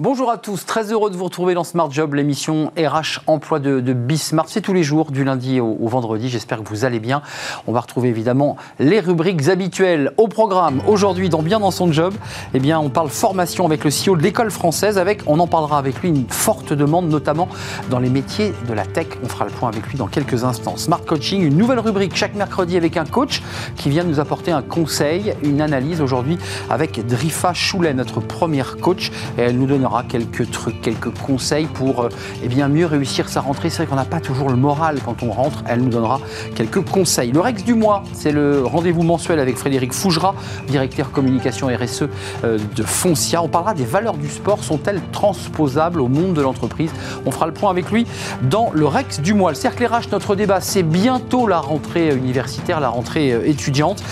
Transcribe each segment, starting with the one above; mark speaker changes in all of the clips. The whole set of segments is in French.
Speaker 1: Bonjour à tous, très heureux de vous retrouver dans Smart Job, l'émission RH Emploi de, de Bismart. C'est tous les jours, du lundi au, vendredi. J'espère que vous allez bien. On va retrouver évidemment les rubriques habituelles au programme. Aujourd'hui, dans Bien dans son job, eh bien, on parle formation avec le CEO de l'école française. Avec, on en parlera avec lui, une forte demande, notamment dans les métiers de la tech. On fera le point avec lui dans quelques instants. Smart Coaching, une nouvelle rubrique chaque mercredi avec un coach qui vient nous apporter un conseil, une analyse aujourd'hui avec Drifa Choulet, notre première coach. Et elle nous donnera quelques trucs, quelques conseils pour euh, eh bien, mieux réussir sa rentrée. C'est vrai qu'on n'a pas toujours le moral quand on rentre. Elle nous donnera quelques conseils. Le Rex du mois, c'est le rendez-vous mensuel avec Frédéric Fougera, directeur communication RSE euh, de Foncia. On parlera des valeurs du sport. Sont-elles transposables au monde de l'entreprise? On fera le point avec lui dans le Rex du mois. Le cercle RH, notre débat, c'est bientôt la rentrée universitaire, la rentrée euh, étudiante.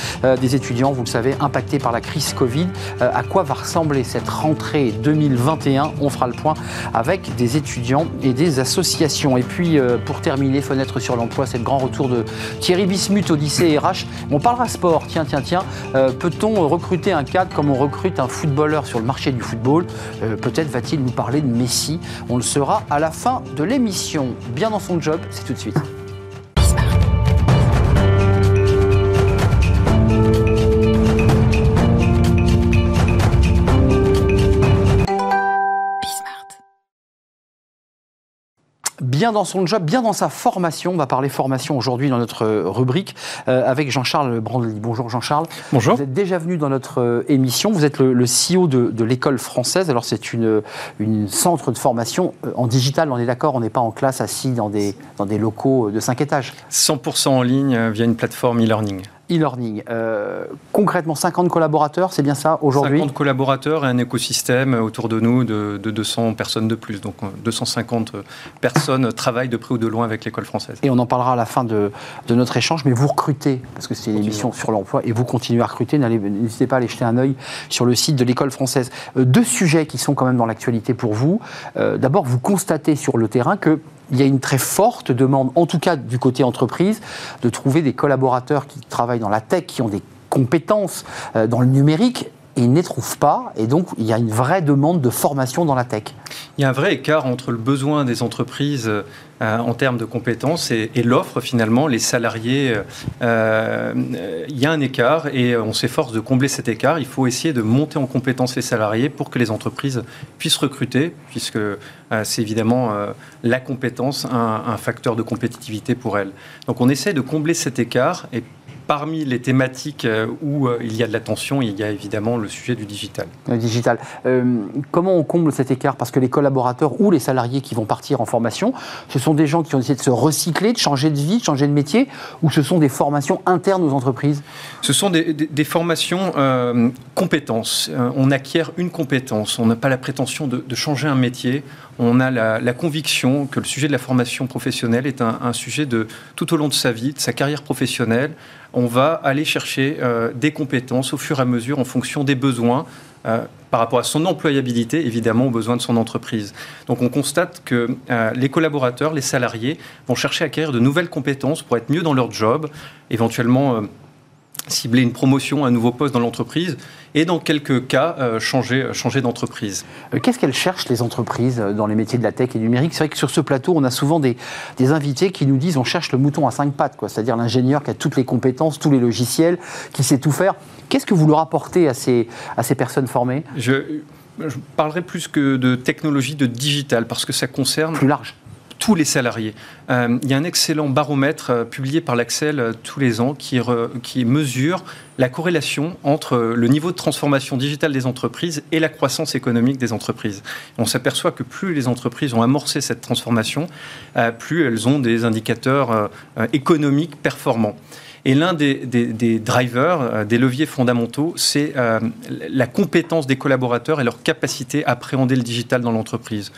Speaker 1: des étudiants, vous le savez, impactés par la crise Covid. à quoi va ressembler cette rentrée 2021 on fera le point avec des étudiants et des associations. Et puis, euh, pour terminer, fenêtre sur l'emploi, c'est le grand retour de Thierry Bismuth, Odyssée RH. On parlera sport. Tiens, tiens, tiens. Euh, peut-on recruter un cadre comme on recrute un footballeur sur le marché du football? Euh, Peut-être va-t-il nous parler de Messi. On le saura à la fin de l'émission. Bien dans son job, c'est tout de suite. Bien dans son job, bien dans sa formation. On va parler formation aujourd'hui dans notre rubrique euh, avec Jean-Charles Brandely. Bonjour Jean-Charles.
Speaker 2: Bonjour.
Speaker 1: Vous êtes déjà venu dans notre euh, émission. Vous êtes le, le CEO de, de l'école française. Alors c'est une, une centre de formation euh, en digital, on est d'accord, on n'est pas en classe assis dans des, dans des locaux de 5 étages.
Speaker 2: 100% en ligne via une plateforme e-learning
Speaker 1: e-learning. Euh, concrètement, 50 collaborateurs, c'est bien ça aujourd'hui
Speaker 2: 50 collaborateurs et un écosystème autour de nous de, de, 200 personnes de plus. Donc 250 euh, personnes travaillent de près ou de loin avec l'école française.
Speaker 1: Et on en parlera à la fin de, de notre échange, mais vous recrutez, parce que c'est une émission sur l'emploi, et vous continuez à recruter. N'hésitez pas à aller jeter un œil sur le site de l'école française. Euh, deux sujets qui sont quand même dans l'actualité pour vous. Euh, D'abord, vous constatez sur le terrain que il y a une très forte demande, en tout cas du côté entreprise, de trouver des collaborateurs qui travaillent dans la tech, qui ont des compétences euh, dans le numérique et ils ne les trouvent pas. Et donc, il y a une vraie demande de formation dans la tech.
Speaker 2: Il y a un vrai écart entre le besoin des entreprises euh, en termes de compétences et, l'offre, finalement. Les salariés, euh, il y a un écart et on s'efforce de combler cet écart. Il faut essayer de monter en compétences les salariés pour que les entreprises puissent recruter, puisque euh, c'est évidemment euh, la compétence un, un facteur de compétitivité pour elles. Donc, on essaie de combler cet écart et parmi les thématiques euh, où euh, il y a de la tension, il y a évidemment le sujet du digital.
Speaker 1: Le digital. Euh, comment on comble cet écart? Parce que les collaborateurs ou les salariés qui vont partir en formation, ce sont des gens qui ont essayé de se recycler, de changer de vie, de changer de métier, ou ce sont des formations internes aux entreprises?
Speaker 2: Ce sont des, des, des formations euh, compétences. on acquiert une compétence. On n'a pas la prétention de, de, changer un métier. On a la, conviction que le sujet de la formation professionnelle est un, un sujet de tout au long de sa vie, de sa carrière professionnelle on va aller chercher euh, des compétences au fur et à mesure en fonction des besoins. Euh, par rapport à son employabilité, évidemment, aux besoins de son entreprise. Donc on constate que euh, les collaborateurs, les salariés vont chercher à acquérir de nouvelles compétences pour être mieux dans leur job, éventuellement cibler une promotion, un nouveau poste dans l'entreprise et dans quelques cas euh, changer, changer d'entreprise.
Speaker 1: Euh, qu'est-ce qu'elles cherchent les entreprises euh, dans les métiers de la tech et du numérique? C'est vrai que sur ce plateau, on a souvent des, des, invités qui nous disent on cherche le mouton à cinq pattes, c'est-à-dire l'ingénieur qui a toutes les compétences, tous les logiciels, qui sait tout faire. Qu'est-ce que vous leur apportez à ces, à ces personnes formées?
Speaker 2: Je, je parlerai plus que de technologie, de digital, parce que ça concerne...
Speaker 1: Plus large
Speaker 2: tous les salariés. Euh, il y a un excellent baromètre euh, publié par l'Axel euh, tous les ans qui, re, qui, mesure la corrélation entre le niveau de transformation digitale des entreprises et la croissance économique des entreprises. On s'aperçoit que plus les entreprises ont amorcé cette transformation, plus elles ont des indicateurs économiques performants. Et l'un des, des, drivers, des leviers fondamentaux, c'est la compétence des collaborateurs et leur capacité à appréhender le digital dans l'entreprise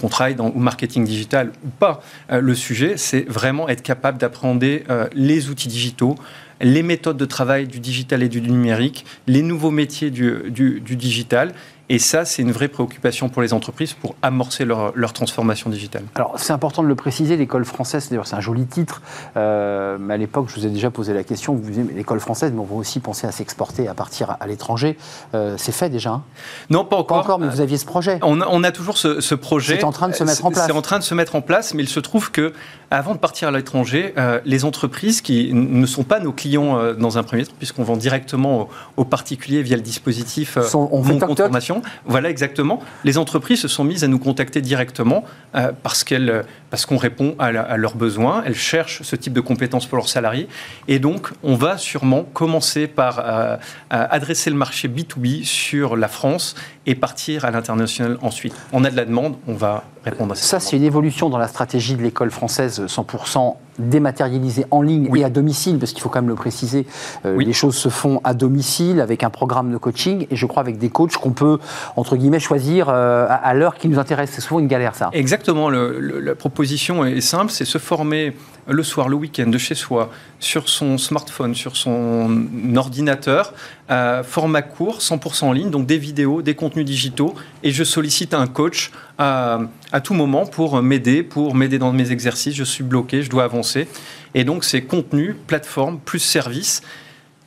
Speaker 2: qu'on travaille dans le marketing digital ou pas. Euh, le sujet, c'est vraiment être capable d'appréhender euh, les outils digitaux, les méthodes de travail du digital et du numérique, les nouveaux métiers du, digital. Et ça, c'est une vraie préoccupation pour les entreprises pour amorcer leur, leur transformation digitale.
Speaker 1: Alors, c'est important de le préciser, l'école française, d'ailleurs, c'est un joli titre, euh, mais à l'époque, je vous ai déjà posé la question, vous disiez, l'école française, mais on va aussi penser à s'exporter, à partir à l'étranger. Euh, c'est fait déjà hein?
Speaker 2: Non, pas encore.
Speaker 1: Pas encore, mais vous aviez ce projet.
Speaker 2: On a, on a toujours ce, ce projet.
Speaker 1: C'est en train de se mettre en place.
Speaker 2: C'est en train de se mettre en place, mais il se trouve que avant de partir à l'étranger, euh, les entreprises qui ne sont pas nos clients euh, dans un premier temps, puisqu'on vend directement aux, aux, particuliers via le dispositif euh,
Speaker 1: on fait
Speaker 2: Mon
Speaker 1: toc
Speaker 2: compte
Speaker 1: toc?
Speaker 2: formation, voilà exactement. Les entreprises se sont mises à nous contacter directement euh, parce qu'elles, parce qu'on répond à, la- à leurs besoins. Elles cherchent ce type de compétences pour leurs salariés, et donc on va sûrement commencer par euh, adresser le marché B2B sur la France et partir à l'international ensuite. On a de la demande, on va répondre à
Speaker 1: Ça,
Speaker 2: demande.
Speaker 1: c'est une évolution dans la stratégie de l'école française 100% dématérialisée en ligne
Speaker 2: Oui.
Speaker 1: et à domicile, parce qu'il faut quand même le préciser, euh,
Speaker 2: Oui.
Speaker 1: les choses se font à domicile avec un programme de coaching et je crois avec des coachs qu'on peut, entre guillemets, choisir euh, à, à l'heure qui nous intéresse. C'est souvent une galère, ça.
Speaker 2: Exactement, le- le- la proposition est simple, c'est se former le soir, le week-end, de chez soi, sur son smartphone, sur son ordinateur, euh, format court, 100% en ligne, donc des vidéos, des contenus digitaux, et je sollicite un coach à, à tout moment pour m'aider, pour m'aider dans mes exercices, je suis bloqué, je dois avancer. Et donc c'est contenu, plateforme, plus service,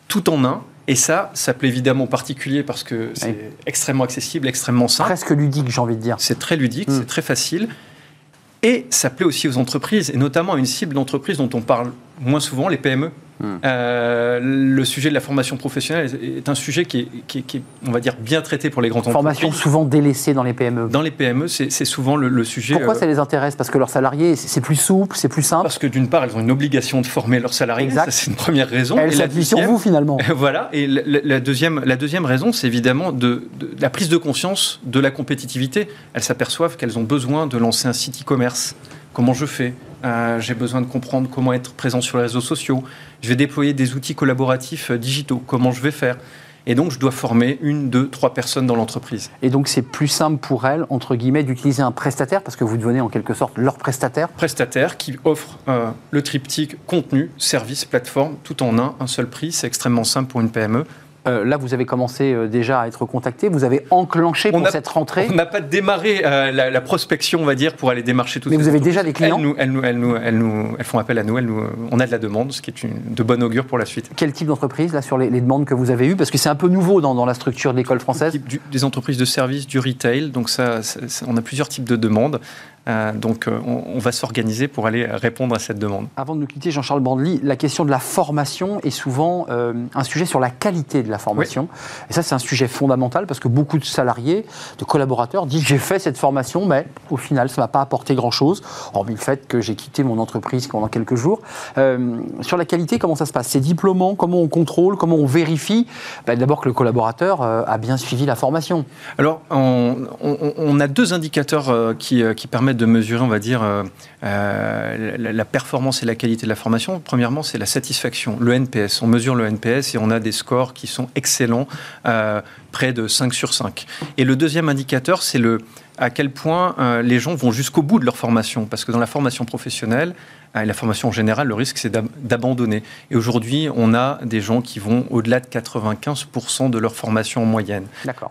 Speaker 2: tout en un. Et ça, ça plaît évidemment aux particuliers parce que c'est
Speaker 1: Oui.
Speaker 2: extrêmement accessible, extrêmement simple.
Speaker 1: Presque ludique, j'ai envie de dire.
Speaker 2: C'est très ludique, c'est très facile. Et ça plaît aussi aux entreprises, et notamment à une cible d'entreprise dont on parle moins souvent, les PME.
Speaker 1: Mm.
Speaker 2: Euh, le sujet de la formation professionnelle est un sujet qui est, qui est- qui est, on va dire, bien traité pour les grandes
Speaker 1: Formation
Speaker 2: entreprises.
Speaker 1: souvent délaissée dans les PME.
Speaker 2: Dans les PME, c'est c'est souvent le, le sujet.
Speaker 1: Pourquoi
Speaker 2: euh,
Speaker 1: ça les intéresse? Parce que leurs salariés, c'est c'est plus souple, c'est plus simple?
Speaker 2: Parce que d'une part, elles ont une obligation de former leurs salariés,
Speaker 1: Exact.
Speaker 2: ça c'est une première raison.
Speaker 1: Elles s'appuient sur vous, finalement.
Speaker 2: Voilà, et la, la- la deuxième, la deuxième raison, c'est évidemment de, de- la prise de conscience de la compétitivité. Elles s'aperçoivent qu'elles ont besoin de lancer un site e-commerce. Comment je fais Euh, J'ai besoin de comprendre comment être présent sur les réseaux sociaux. Je vais déployer des outils collaboratifs euh, digitaux. Comment je vais faire Et donc, je dois former une, deux, trois personnes dans l'entreprise.
Speaker 1: Et donc, c'est plus simple pour elles, entre guillemets, d'utiliser un prestataire, parce que vous devenez en quelque sorte leur prestataire.
Speaker 2: Prestataire qui offre euh, le triptyque contenu, service, plateforme, tout en un, un seul prix. C'est extrêmement simple pour une PME.
Speaker 1: Euh, là, vous avez commencé euh, déjà à être contacté. Vous avez enclenché
Speaker 2: On
Speaker 1: pour
Speaker 2: a-
Speaker 1: cette rentrée.
Speaker 2: On n'a pas démarré euh, la, la prospection, on va dire, pour aller démarcher tout
Speaker 1: Mais vous avez déjà des clients
Speaker 2: elles, nous, elles, nous, elles, nous, elles, nous- elles font appel à nous, on a de la demande, ce qui est une, de bonne augure pour la suite.
Speaker 1: Quel type d'entreprise, là, sur les, les demandes que vous avez eues? Parce que c'est un peu nouveau dans, dans la structure de l'école française.
Speaker 2: Du- des entreprises de services, du retail, donc ça, ça- ça- on a plusieurs types de demandes. Euh, donc euh, on, on va s'organiser pour aller répondre à cette demande.
Speaker 1: Avant de nous quitter, Jean-Charles Bandely, la question de la formation est souvent euh, un sujet sur la qualité de la formation. Et ça, c'est un sujet fondamental parce que beaucoup de salariés, de collaborateurs disent j'ai fait cette formation, mais au final, ça ne m'a pas apporté grand-chose, hormis le fait que j'ai quitté mon entreprise pendant quelques jours. Euh, sur la qualité, comment ça se passe? C'est diplômant? Comment on contrôle? Comment on vérifie? Ben, D'abord que le collaborateur euh, a bien suivi la formation.
Speaker 2: Alors, on, on- on a deux indicateurs qui, qui permettent de mesurer, on va dire, euh, euh, la, performance et la qualité de la formation. Premièrement, c'est la satisfaction, le NPS. On mesure le NPS et on a des scores qui sont excellents, euh, près de 5 sur 5. Et le deuxième indicateur, c'est le à quel point euh, les gens vont jusqu'au bout de leur formation. Parce que dans la formation professionnelle, euh, et la formation en général, le risque, c'est d'ab- d'abandonner. Et aujourd'hui, on a des gens qui vont au-delà de 95% de leur formation en moyenne.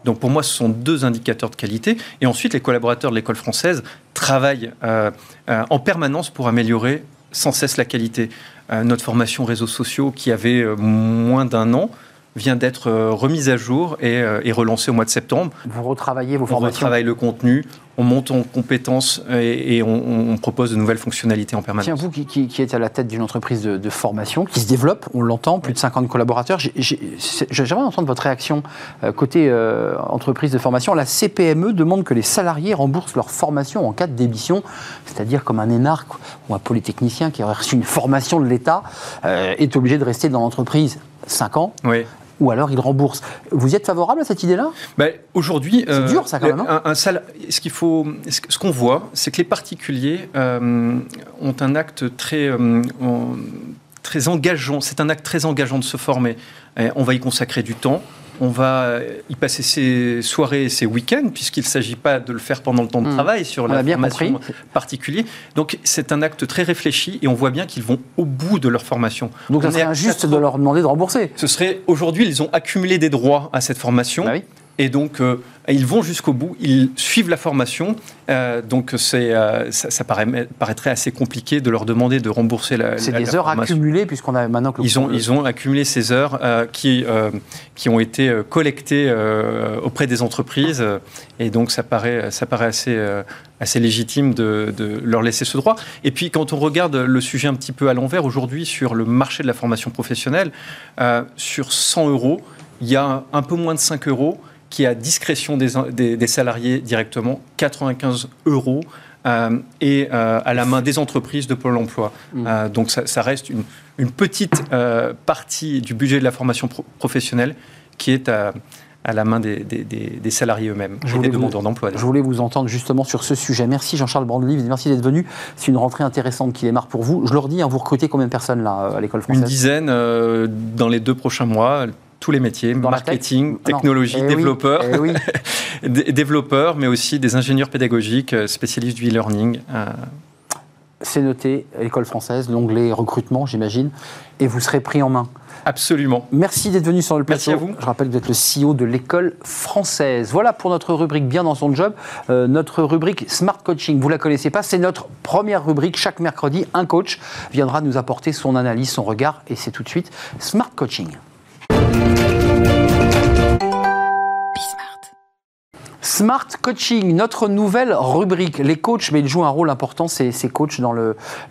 Speaker 2: Donc pour moi, ce sont deux indicateurs de qualité. Et ensuite, les collaborateurs de l'école française travaillent euh, en permanence pour améliorer sans cesse la qualité. Notre formation réseaux sociaux, qui avait moins d'un an, vient d'être euh, remise à jour et, euh, et relancée au mois de septembre.
Speaker 1: Vous retravaillez vos
Speaker 2: On
Speaker 1: formations
Speaker 2: retravaille le contenu, on monte en compétences et, et on, on propose de nouvelles fonctionnalités en permanence.
Speaker 1: Tiens, vous qui, qui- qui êtes à la tête d'une entreprise de, de formation qui se développe, on l'entend, plus de 50 collaborateurs, j'aimerais entendre votre réaction euh, côté euh, entreprise de formation. La CPME demande que les salariés remboursent leur formation en cas de démission, c'est-à-dire comme un énarque ou un polytechnicien qui aurait reçu une formation de l'État euh, est obligé de rester dans l'entreprise 5 ans.
Speaker 2: Oui.
Speaker 1: Ou alors il rembourse. Vous y êtes favorable à cette idée-là?
Speaker 2: Ben, Aujourd'hui,
Speaker 1: C'est dur, ça, quand même, hein
Speaker 2: un, un sal- Ce qu'il faut, ce qu'on voit, c'est que les particuliers euh, ont un acte très, euh, très engageant. C'est un acte très engageant de se former. Et on va y consacrer du temps. On va y passer ses soirées et ses week-ends, puisqu'il ne s'agit pas de le faire pendant le temps de hmm. travail sur la formation particulière. Donc c'est un acte très réfléchi et on voit bien qu'ils vont au bout de leur formation.
Speaker 1: Donc ça serait injuste de leur demander de rembourser.
Speaker 2: Ce serait aujourd'hui, ils ont accumulé des droits à cette formation. Bah et donc, euh, ils vont jusqu'au bout, ils suivent la formation. Euh, donc, c'est, euh, ça, paraît, paraîtrait assez compliqué de leur demander de rembourser la
Speaker 1: C'est des heures accumulées, puisqu'on a maintenant que...
Speaker 2: Ils ont, ils ont accumulé ces heures qui, qui ont été collectées auprès des entreprises. et donc, ça paraît, ça paraît assez, assez légitime de, de, leur laisser ce droit. Et puis, quand on regarde le sujet un petit peu à l'envers, aujourd'hui, sur le marché de la formation professionnelle, sur 100 euros, il y a un peu moins de 5 euros qui est à discrétion des, salariés directement, 95 euros. Euh, et euh, à la main des entreprises de Pôle emploi. Mmh. Euh, donc ça, reste une, petite partie du budget de la formation professionnelle qui est à, la main des, salariés eux-mêmes et des demandeurs d'emploi.
Speaker 1: Je voulais vous entendre justement sur ce sujet. Merci Jean-Charles Brandelive, merci d'être venu. C'est une rentrée intéressante qui démarre pour vous. Je leur dis, hein, vous recrutez combien de personnes là à l'école française?
Speaker 2: Une dizaine dans les deux prochains mois tous les métiers, marketing, technologie, eh développeurs, eh développeurs, mais aussi des ingénieurs pédagogiques, euh, spécialistes du e-learning. Euh.
Speaker 1: C'est noté, école française, l'onglet recrutement, j'imagine, et vous serez pris en main.
Speaker 2: Absolument.
Speaker 1: Merci d'être venu sur le plateau.
Speaker 2: Merci à vous.
Speaker 1: Je rappelle que vous êtes le CEO de l'école française. Voilà pour notre rubrique Bien dans son job. Euh, notre rubrique Smart Coaching, vous la connaissez pas, c'est notre première rubrique. Chaque mercredi, un coach viendra nous apporter son analyse, son regard, et c'est tout de suite Smart Coaching. Thank you. Smart Coaching, notre nouvelle rubrique. Les coachs, mais ils jouent un rôle important, ces, ces coachs, dans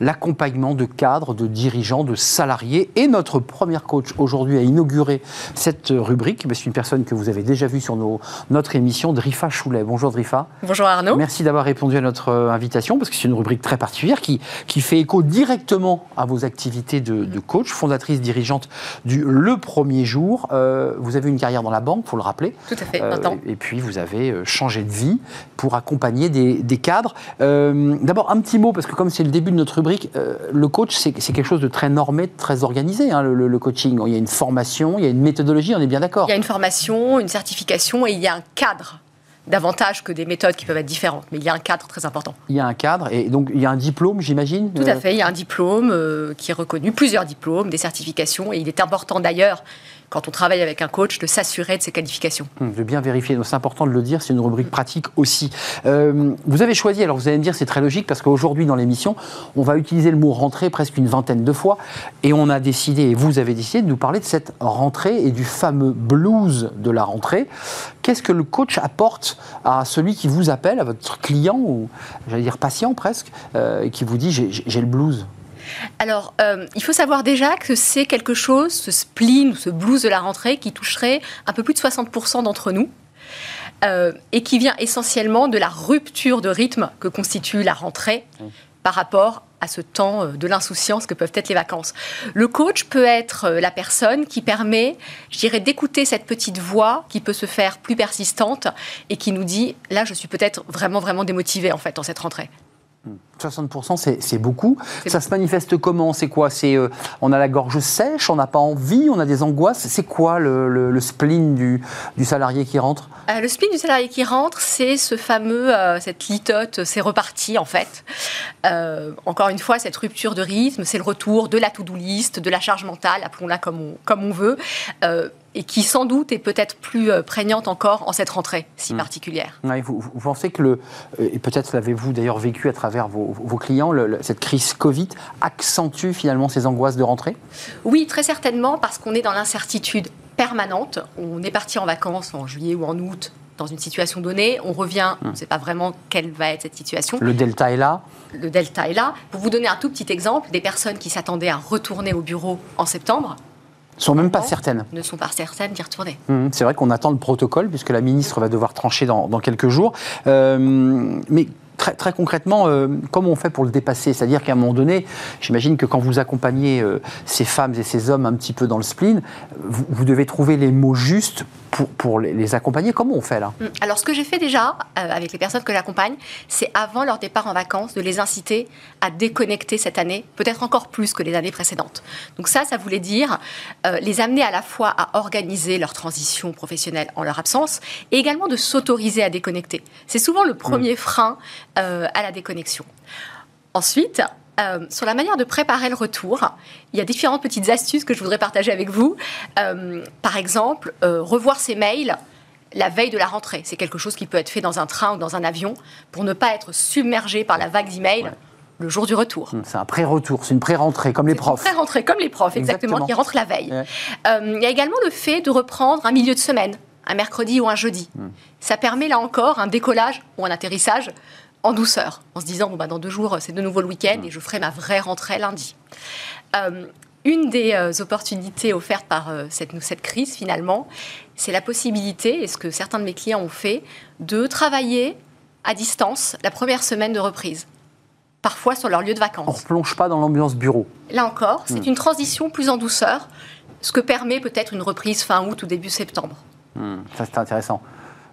Speaker 1: l'accompagnement de cadres, de dirigeants, de salariés. Et notre première coach aujourd'hui a inauguré cette rubrique. C'est une personne que vous avez déjà vue sur nos, notre émission, Drifa Choulet. Bonjour Drifa.
Speaker 3: Bonjour Arnaud.
Speaker 1: Merci d'avoir répondu à notre euh, invitation, parce que c'est une rubrique très particulière qui, qui fait écho directement à vos activités de, coach, fondatrice, dirigeante du Le Premier Jour. Euh, vous avez une carrière dans la banque, il faut le rappeler.
Speaker 3: Tout à fait, euh,
Speaker 1: Et puis vous avez changer de vie, pour accompagner des, cadres. Euh, d'abord, un petit mot, parce que comme c'est le début de notre rubrique, euh, le coach, c'est quelque chose de très normé, de très organisé, hein, le, coaching. Il y a une formation, il y a une méthodologie, on est bien d'accord.
Speaker 3: Il y a une formation, une certification et il y a un cadre davantage que des méthodes qui peuvent être différentes, mais il y a un cadre très important.
Speaker 1: Il y a un cadre, et donc il y a un diplôme, j'imagine
Speaker 3: Tout à euh, fait, il y a un diplôme qui est reconnu, plusieurs diplômes, des certifications, et il est important d'ailleurs quand on travaille avec un coach, de s'assurer de ses qualifications.
Speaker 1: Hum, de bien vérifier. C'est important de le dire, c'est une rubrique pratique aussi. Euh, vous avez choisi, alors vous allez me dire, c'est très logique, parce qu'aujourd'hui dans l'émission, on va utiliser le mot rentrée presque une vingtaine de fois, et on a décidé, et vous avez décidé de nous parler de cette rentrée et du fameux blues de la rentrée. Qu'est-ce que le coach apporte à celui qui vous appelle, à votre client, ou j'allais dire patient presque, euh, qui vous dit j'ai le blues?
Speaker 3: Alors, euh, il faut savoir déjà que c'est quelque chose, ce spleen ou ce blues de la rentrée, qui toucherait un peu plus de 60% d'entre nous. Euh, et qui vient essentiellement de la rupture de rythme que constitue la rentrée par rapport à ce temps euh, de l'insouciance que peuvent être les vacances. Le coach peut être la personne qui permet, je dirais, d'écouter cette petite voix qui peut se faire plus persistante et qui nous dit, là, je suis peut-être vraiment, vraiment démotivée en fait dans cette rentrée.
Speaker 1: 60%, c'est beaucoup. Ça se manifeste comment? C'est quoi? C'est euh, on a la gorge sèche, on n'a pas envie, on a des angoisses. C'est quoi le, spleen du, salarié qui rentre?
Speaker 3: Euh, Le spleen du salarié qui rentre, c'est ce fameux, euh, cette litote, c'est reparti en fait. encore une fois, cette rupture de rythme, c'est le retour de la to-do list, de la charge mentale, appelons-la comme on, comme on veut et qui sans doute est peut-être plus euh, prégnante encore en cette rentrée si hmm. particulière.
Speaker 1: vous, pensez que, le, euh, et peut-être l'avez-vous d'ailleurs vécu à travers vos, clients, cette crise Covid accentue finalement ces angoisses de rentrée?
Speaker 3: Oui, très certainement, parce qu'on est dans l'incertitude permanente. On est parti en vacances en juillet ou en août dans une situation donnée, on revient, on ne hmm. sait pas vraiment quelle va être cette situation.
Speaker 1: Le delta est là
Speaker 3: Le delta est là. Pour vous donner un tout petit exemple, des personnes qui s'attendaient à retourner au bureau en septembre
Speaker 1: sont même pas certaines.
Speaker 3: Ne sont pas certaines d'y retourner.
Speaker 1: Mmh, c'est vrai qu'on attend le protocole, puisque la ministre va devoir trancher dans, quelques jours. Euh, mais très, très concrètement, euh, comment on fait pour le dépasser? C'est-à-dire qu'à un moment donné, j'imagine que quand vous accompagnez euh, ces femmes et ces hommes un petit peu dans le spleen, vous, vous devez trouver les mots justes pour, pour les, accompagner. Comment on fait là?
Speaker 3: Mm. Alors, ce que j'ai fait déjà euh, avec les personnes que j'accompagne, c'est avant leur départ en vacances de les inciter à déconnecter cette année, peut-être encore plus que les années précédentes. Donc ça, ça voulait dire euh, les amener à la fois à organiser leur transition professionnelle en leur absence et également de s'autoriser à déconnecter. C'est souvent le premier frein euh, à la déconnexion. Ensuite, euh, sur la manière de préparer le retour, il y a différentes petites astuces que je voudrais partager avec vous. Euh, par exemple, euh, revoir ses mails la veille de la rentrée. C'est quelque chose qui peut être fait dans un train ou dans un avion pour ne pas être submergé par la vague d'emails le jour du retour.
Speaker 1: C'est un pré-retour, c'est une pré-rentrée, comme les profs.
Speaker 3: Très rentrée, comme les profs, exactement,
Speaker 1: Exactement.
Speaker 3: qui rentrent la veille.
Speaker 1: Ouais.
Speaker 3: Il y a également le fait de reprendre un milieu de semaine, un mercredi ou un jeudi.
Speaker 1: Hmm.
Speaker 3: Ça permet là encore un décollage ou un atterrissage en douceur, en se disant bon, bah, dans deux jours, c'est de nouveau le week-end
Speaker 1: Hmm.
Speaker 3: et je ferai ma vraie rentrée lundi. Euh, une des euh, opportunités offertes par euh, cette, cette crise, finalement, c'est la possibilité, et ce que certains de mes clients ont fait, de travailler à distance la première semaine de reprise, parfois sur leur lieu de vacances.
Speaker 1: On ne replonge pas dans l'ambiance bureau.
Speaker 3: Là encore, c'est
Speaker 1: Hmm.
Speaker 3: une transition plus en douceur, ce que permet peut-être une reprise fin août ou début septembre.
Speaker 1: Hmm, Ça, c'est intéressant.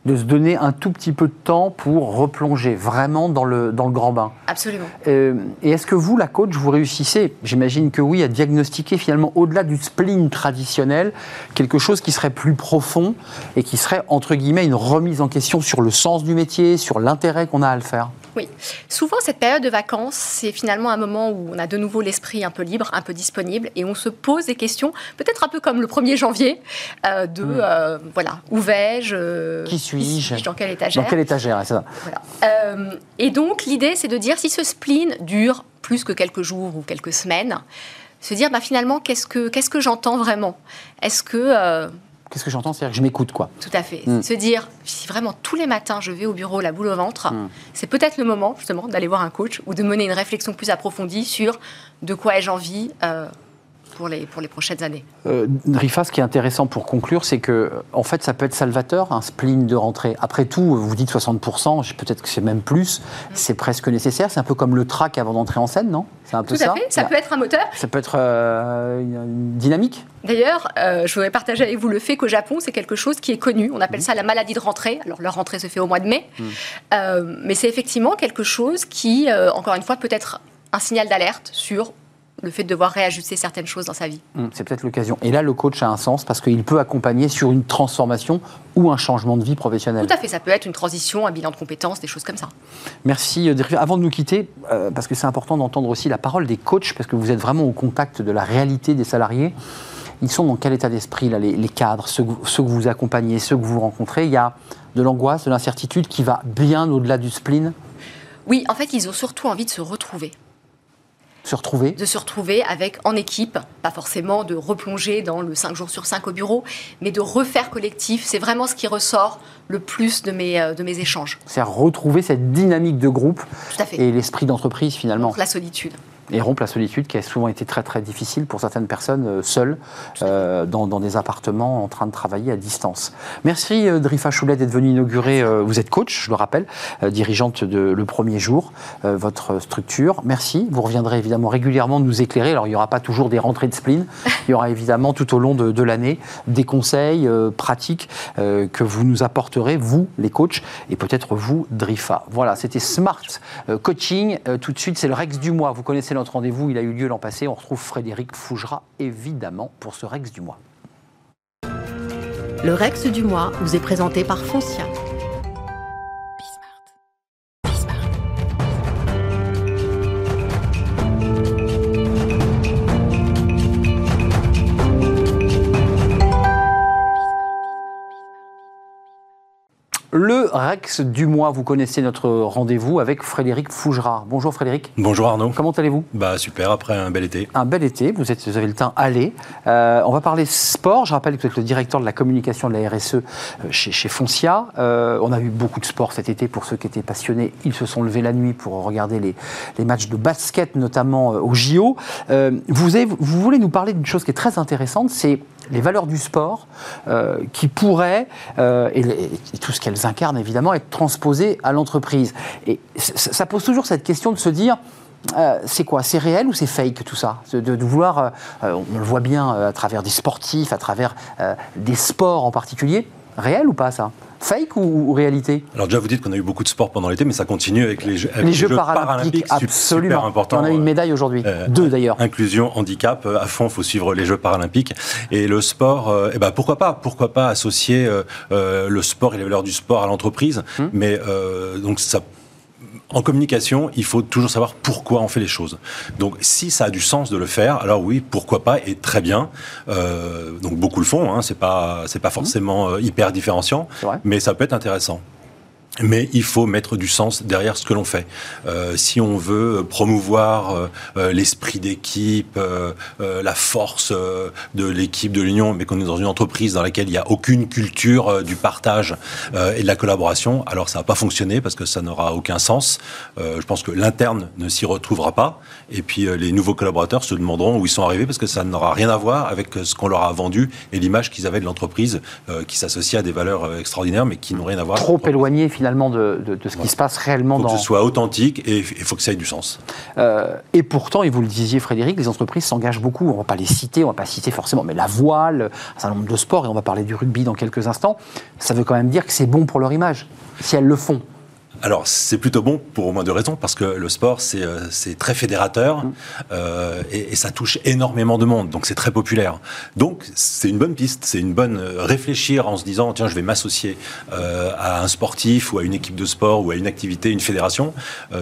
Speaker 1: De se donner un tout petit peu de temps pour replonger vraiment dans le, dans le grand bain.
Speaker 3: Absolument.
Speaker 1: Euh, et est-ce que vous, la coach, vous réussissez, j'imagine que oui, à diagnostiquer finalement au-delà du spleen traditionnel, quelque chose qui serait plus profond et qui serait, entre guillemets, une remise en question sur le sens du métier, sur l'intérêt qu'on a à le faire
Speaker 3: Oui. Souvent, cette période de vacances, c'est finalement un moment où on a de nouveau l'esprit un peu libre, un peu disponible, et on se pose des questions, peut-être un peu comme le 1er janvier, euh, de, euh, voilà, où vais-je euh,
Speaker 1: Hmm. Qui suis-je
Speaker 3: Dans quelle étagère
Speaker 1: Dans quelle étagère c'est ça
Speaker 3: Voilà. Et donc, l'idée, c'est de dire si ce spleen dure plus que quelques jours ou quelques semaines, se dire bah, finalement, qu'est-ce que, qu'est-ce que j'entends vraiment? Est-ce que.
Speaker 1: Qu'est-ce que j'entends? C'est-à-dire que je m'écoute, quoi.
Speaker 3: tout à fait.
Speaker 1: Mm.
Speaker 3: Se dire, si vraiment tous les matins je vais au bureau la boule au ventre,
Speaker 1: Mm.
Speaker 3: c'est peut-être le moment justement d'aller voir un coach ou de mener une réflexion plus approfondie sur de quoi ai-je envie euh, pour, les, pour les prochaines années.
Speaker 1: Euh, Rifa, ce qui est intéressant pour conclure, c'est que, en fait, ça peut être salvateur, un spleen de rentrée. Après tout, vous dites 60%, je- peut-être que c'est même plus, c'est presque nécessaire. C'est un peu comme le track avant d'entrer en scène, non? C'est un peu
Speaker 3: Tout
Speaker 1: ça
Speaker 3: à fait, ça
Speaker 1: Il y a-
Speaker 3: peut être un moteur.
Speaker 1: Ça peut être euh, une dynamique?
Speaker 3: D'ailleurs, euh, je voudrais partager avec vous le fait qu'au Japon, c'est quelque chose qui est connu. On appelle ça la maladie de rentrée. Alors, leur rentrée se fait au mois de mai. Euh, mais c'est effectivement quelque chose qui, euh, encore une fois, peut être un signal d'alerte sur le fait de devoir réajuster certaines choses dans sa vie.
Speaker 1: Hum, C'est peut-être l'occasion. Et là, le coach a un sens parce qu'il peut accompagner sur une transformation ou un changement de vie professionnelle.
Speaker 3: Tout à fait, ça peut être une transition, un bilan de compétences, des choses comme ça.
Speaker 1: Merci. euh. Avant de nous quitter, euh, parce que c'est important d'entendre aussi la parole des coachs, parce que vous êtes vraiment au contact de la réalité des salariés. Ils sont dans quel état d'esprit, là, les, les cadres, ceux que vous accompagnez, ceux que vous rencontrez? Il y a de l'angoisse, de l'incertitude qui va bien au-delà du spleen?
Speaker 3: Oui, en fait, ils ont surtout envie de se retrouver.
Speaker 1: Se retrouver
Speaker 3: de se retrouver avec en équipe, pas forcément de replonger dans le 5 jours sur 5 au bureau, mais de refaire collectif. C'est vraiment ce qui ressort le plus de mes, euh, de mes échanges.
Speaker 1: C'est retrouver cette dynamique de groupe
Speaker 3: Tout à fait.
Speaker 1: et l'esprit d'entreprise finalement.
Speaker 3: La solitude.
Speaker 1: Et rompre la solitude qui a souvent été très très difficile pour certaines personnes euh, seules euh, dans, dans des appartements en train de travailler à distance. Merci euh, Drifa Choulet d'être venue inaugurer, euh, vous êtes coach, je le rappelle, dirigeante de Le Premier Jour, votre structure. Merci, vous reviendrez évidemment régulièrement nous éclairer. Alors il n'y aura pas toujours des rentrées de spleen, il y aura évidemment tout au long de, de l'année des conseils pratiques que vous nous apporterez, vous les coachs, et peut-être vous Drifa. Voilà, c'était Smart Coaching. Tout de suite, c'est le Rex du mois. Vous connaissez notre rendez-vous, il a eu lieu l'an passé. On retrouve Frédéric Fougera, évidemment, pour ce Rex du mois.
Speaker 4: Le Rex du mois vous est présenté par Foncia.
Speaker 1: Le Rex du mois, vous connaissez notre rendez-vous avec Frédéric Fougera. Bonjour Frédéric,
Speaker 5: Bonjour Arnaud.
Speaker 1: comment allez-vous?
Speaker 5: Bah super, après un bel été.
Speaker 1: Un bel été, vous, êtes, vous avez le temps aller. Euh, on va parler sport. Je rappelle que vous êtes le directeur de la communication de la RSE euh, chez, chez Foncia. Euh, on a eu beaucoup de sport cet été pour ceux qui étaient passionnés. Ils se sont levés la nuit pour regarder les, les matchs de basket, notamment au JO. Euh, vous, avez- vous voulez nous parler d'une chose qui est très intéressante, c'est les valeurs du sport qui pourraient, et, tout ce qu'elles incarnent évidemment, être transposées à l'entreprise. Et ça pose toujours cette question de se dire, c'est quoi C'est réel ou c'est fake tout ça? De, vouloir, on le voit bien à travers des sportifs, à travers des sports en particulier, réel ou pas ça? Fake ou, réalité?
Speaker 5: Alors déjà, vous dites qu'on a eu beaucoup de sport pendant l'été, mais ça continue avec les Jeux,
Speaker 1: les jeux, paralympiques, absolument. Super important. On a une médaille aujourd'hui, euh, deux d'ailleurs.
Speaker 5: Inclusion, handicap, euh, à fond, il faut suivre les Jeux paralympiques. Et le sport, euh, eh ben, pourquoi pas Pourquoi pas associer le sport et les valeurs du sport à l'entreprise hum. Mais donc ça en communication, il faut toujours savoir pourquoi on fait les choses. Donc, si ça a du sens de le faire, alors oui, pourquoi pas, et très bien. Euh, donc, beaucoup le font, hein, c'est pas, c'est pas forcément euh, hyper différenciant, mais ça peut être intéressant mais il faut mettre du sens derrière ce que l'on fait. Euh, si on veut promouvoir euh, euh, l'esprit d'équipe, la force de l'équipe de l'Union, mais qu'on est dans une entreprise dans laquelle il n'y a aucune culture du partage et de la collaboration, alors ça va pas fonctionner parce que ça n'aura aucun sens. je pense que l'interne ne s'y retrouvera pas, et puis les nouveaux collaborateurs se demanderont où ils sont arrivés parce que ça n'aura rien à voir avec ce qu'on leur a vendu et l'image qu'ils avaient de l'entreprise qui s'associe à des valeurs extraordinaires, mais qui n'ont rien à voir.
Speaker 1: Trop éloigné finalement de, ce qui se passe réellement
Speaker 5: faut
Speaker 1: dans.
Speaker 5: Que ce soit authentique et il faut que ça ait du sens.
Speaker 1: Euh, et pourtant, et vous le disiez Frédéric, les entreprises s'engagent beaucoup. On ne va pas les citer, on ne va pas citer forcément, mais la voile, un certain nombre de sports, et on va parler du rugby dans quelques instants, ça veut quand même dire que c'est bon pour leur image, si elles le font.
Speaker 5: Alors, c'est plutôt bon pour au moins deux raisons, parce que le sport, c'est euh, très fédérateur mm. euh, et, ça touche énormément de monde, donc c'est très populaire. Donc, c'est une bonne piste, c'est une bonne euh, réfléchir en se disant, tiens, je vais m'associer à un sportif ou à une équipe de sport ou à une activité, une fédération,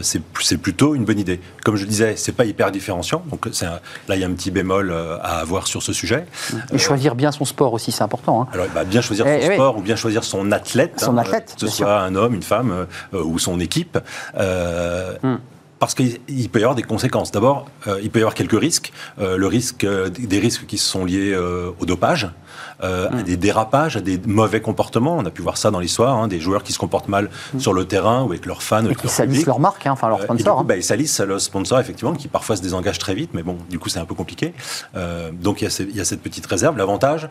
Speaker 5: c'est plutôt une bonne idée. Comme je disais, c'est pas hyper différenciant, donc là, il y a un petit bémol à avoir sur ce sujet.
Speaker 1: Et choisir bien son sport aussi, c'est important. Hein.
Speaker 5: Alors, bah, bien choisir eh, son sport ou bien choisir son athlète,
Speaker 1: son hein, athlète
Speaker 5: que ce soit un homme, une femme ou son équipe. Euh, hmm. Parce qu'il peut y avoir des conséquences. D'abord, euh, il peut y avoir quelques risques. Euh, le risque, des risques qui sont liés au dopage. Euh, à mm. des dérapages, à des mauvais comportements. On a pu voir ça dans l'histoire, hein, des joueurs qui se comportent mal mm. sur le terrain ou avec leurs fans.
Speaker 1: Et qui salissent leur marque, hein, enfin leur sponsor.
Speaker 5: Euh, et du coup, hein. bah, ils salissent le sponsor, effectivement, qui parfois se désengage très vite, mais bon, du coup, c'est un peu compliqué. Euh, donc, il y, y, a cette petite réserve. L'avantage,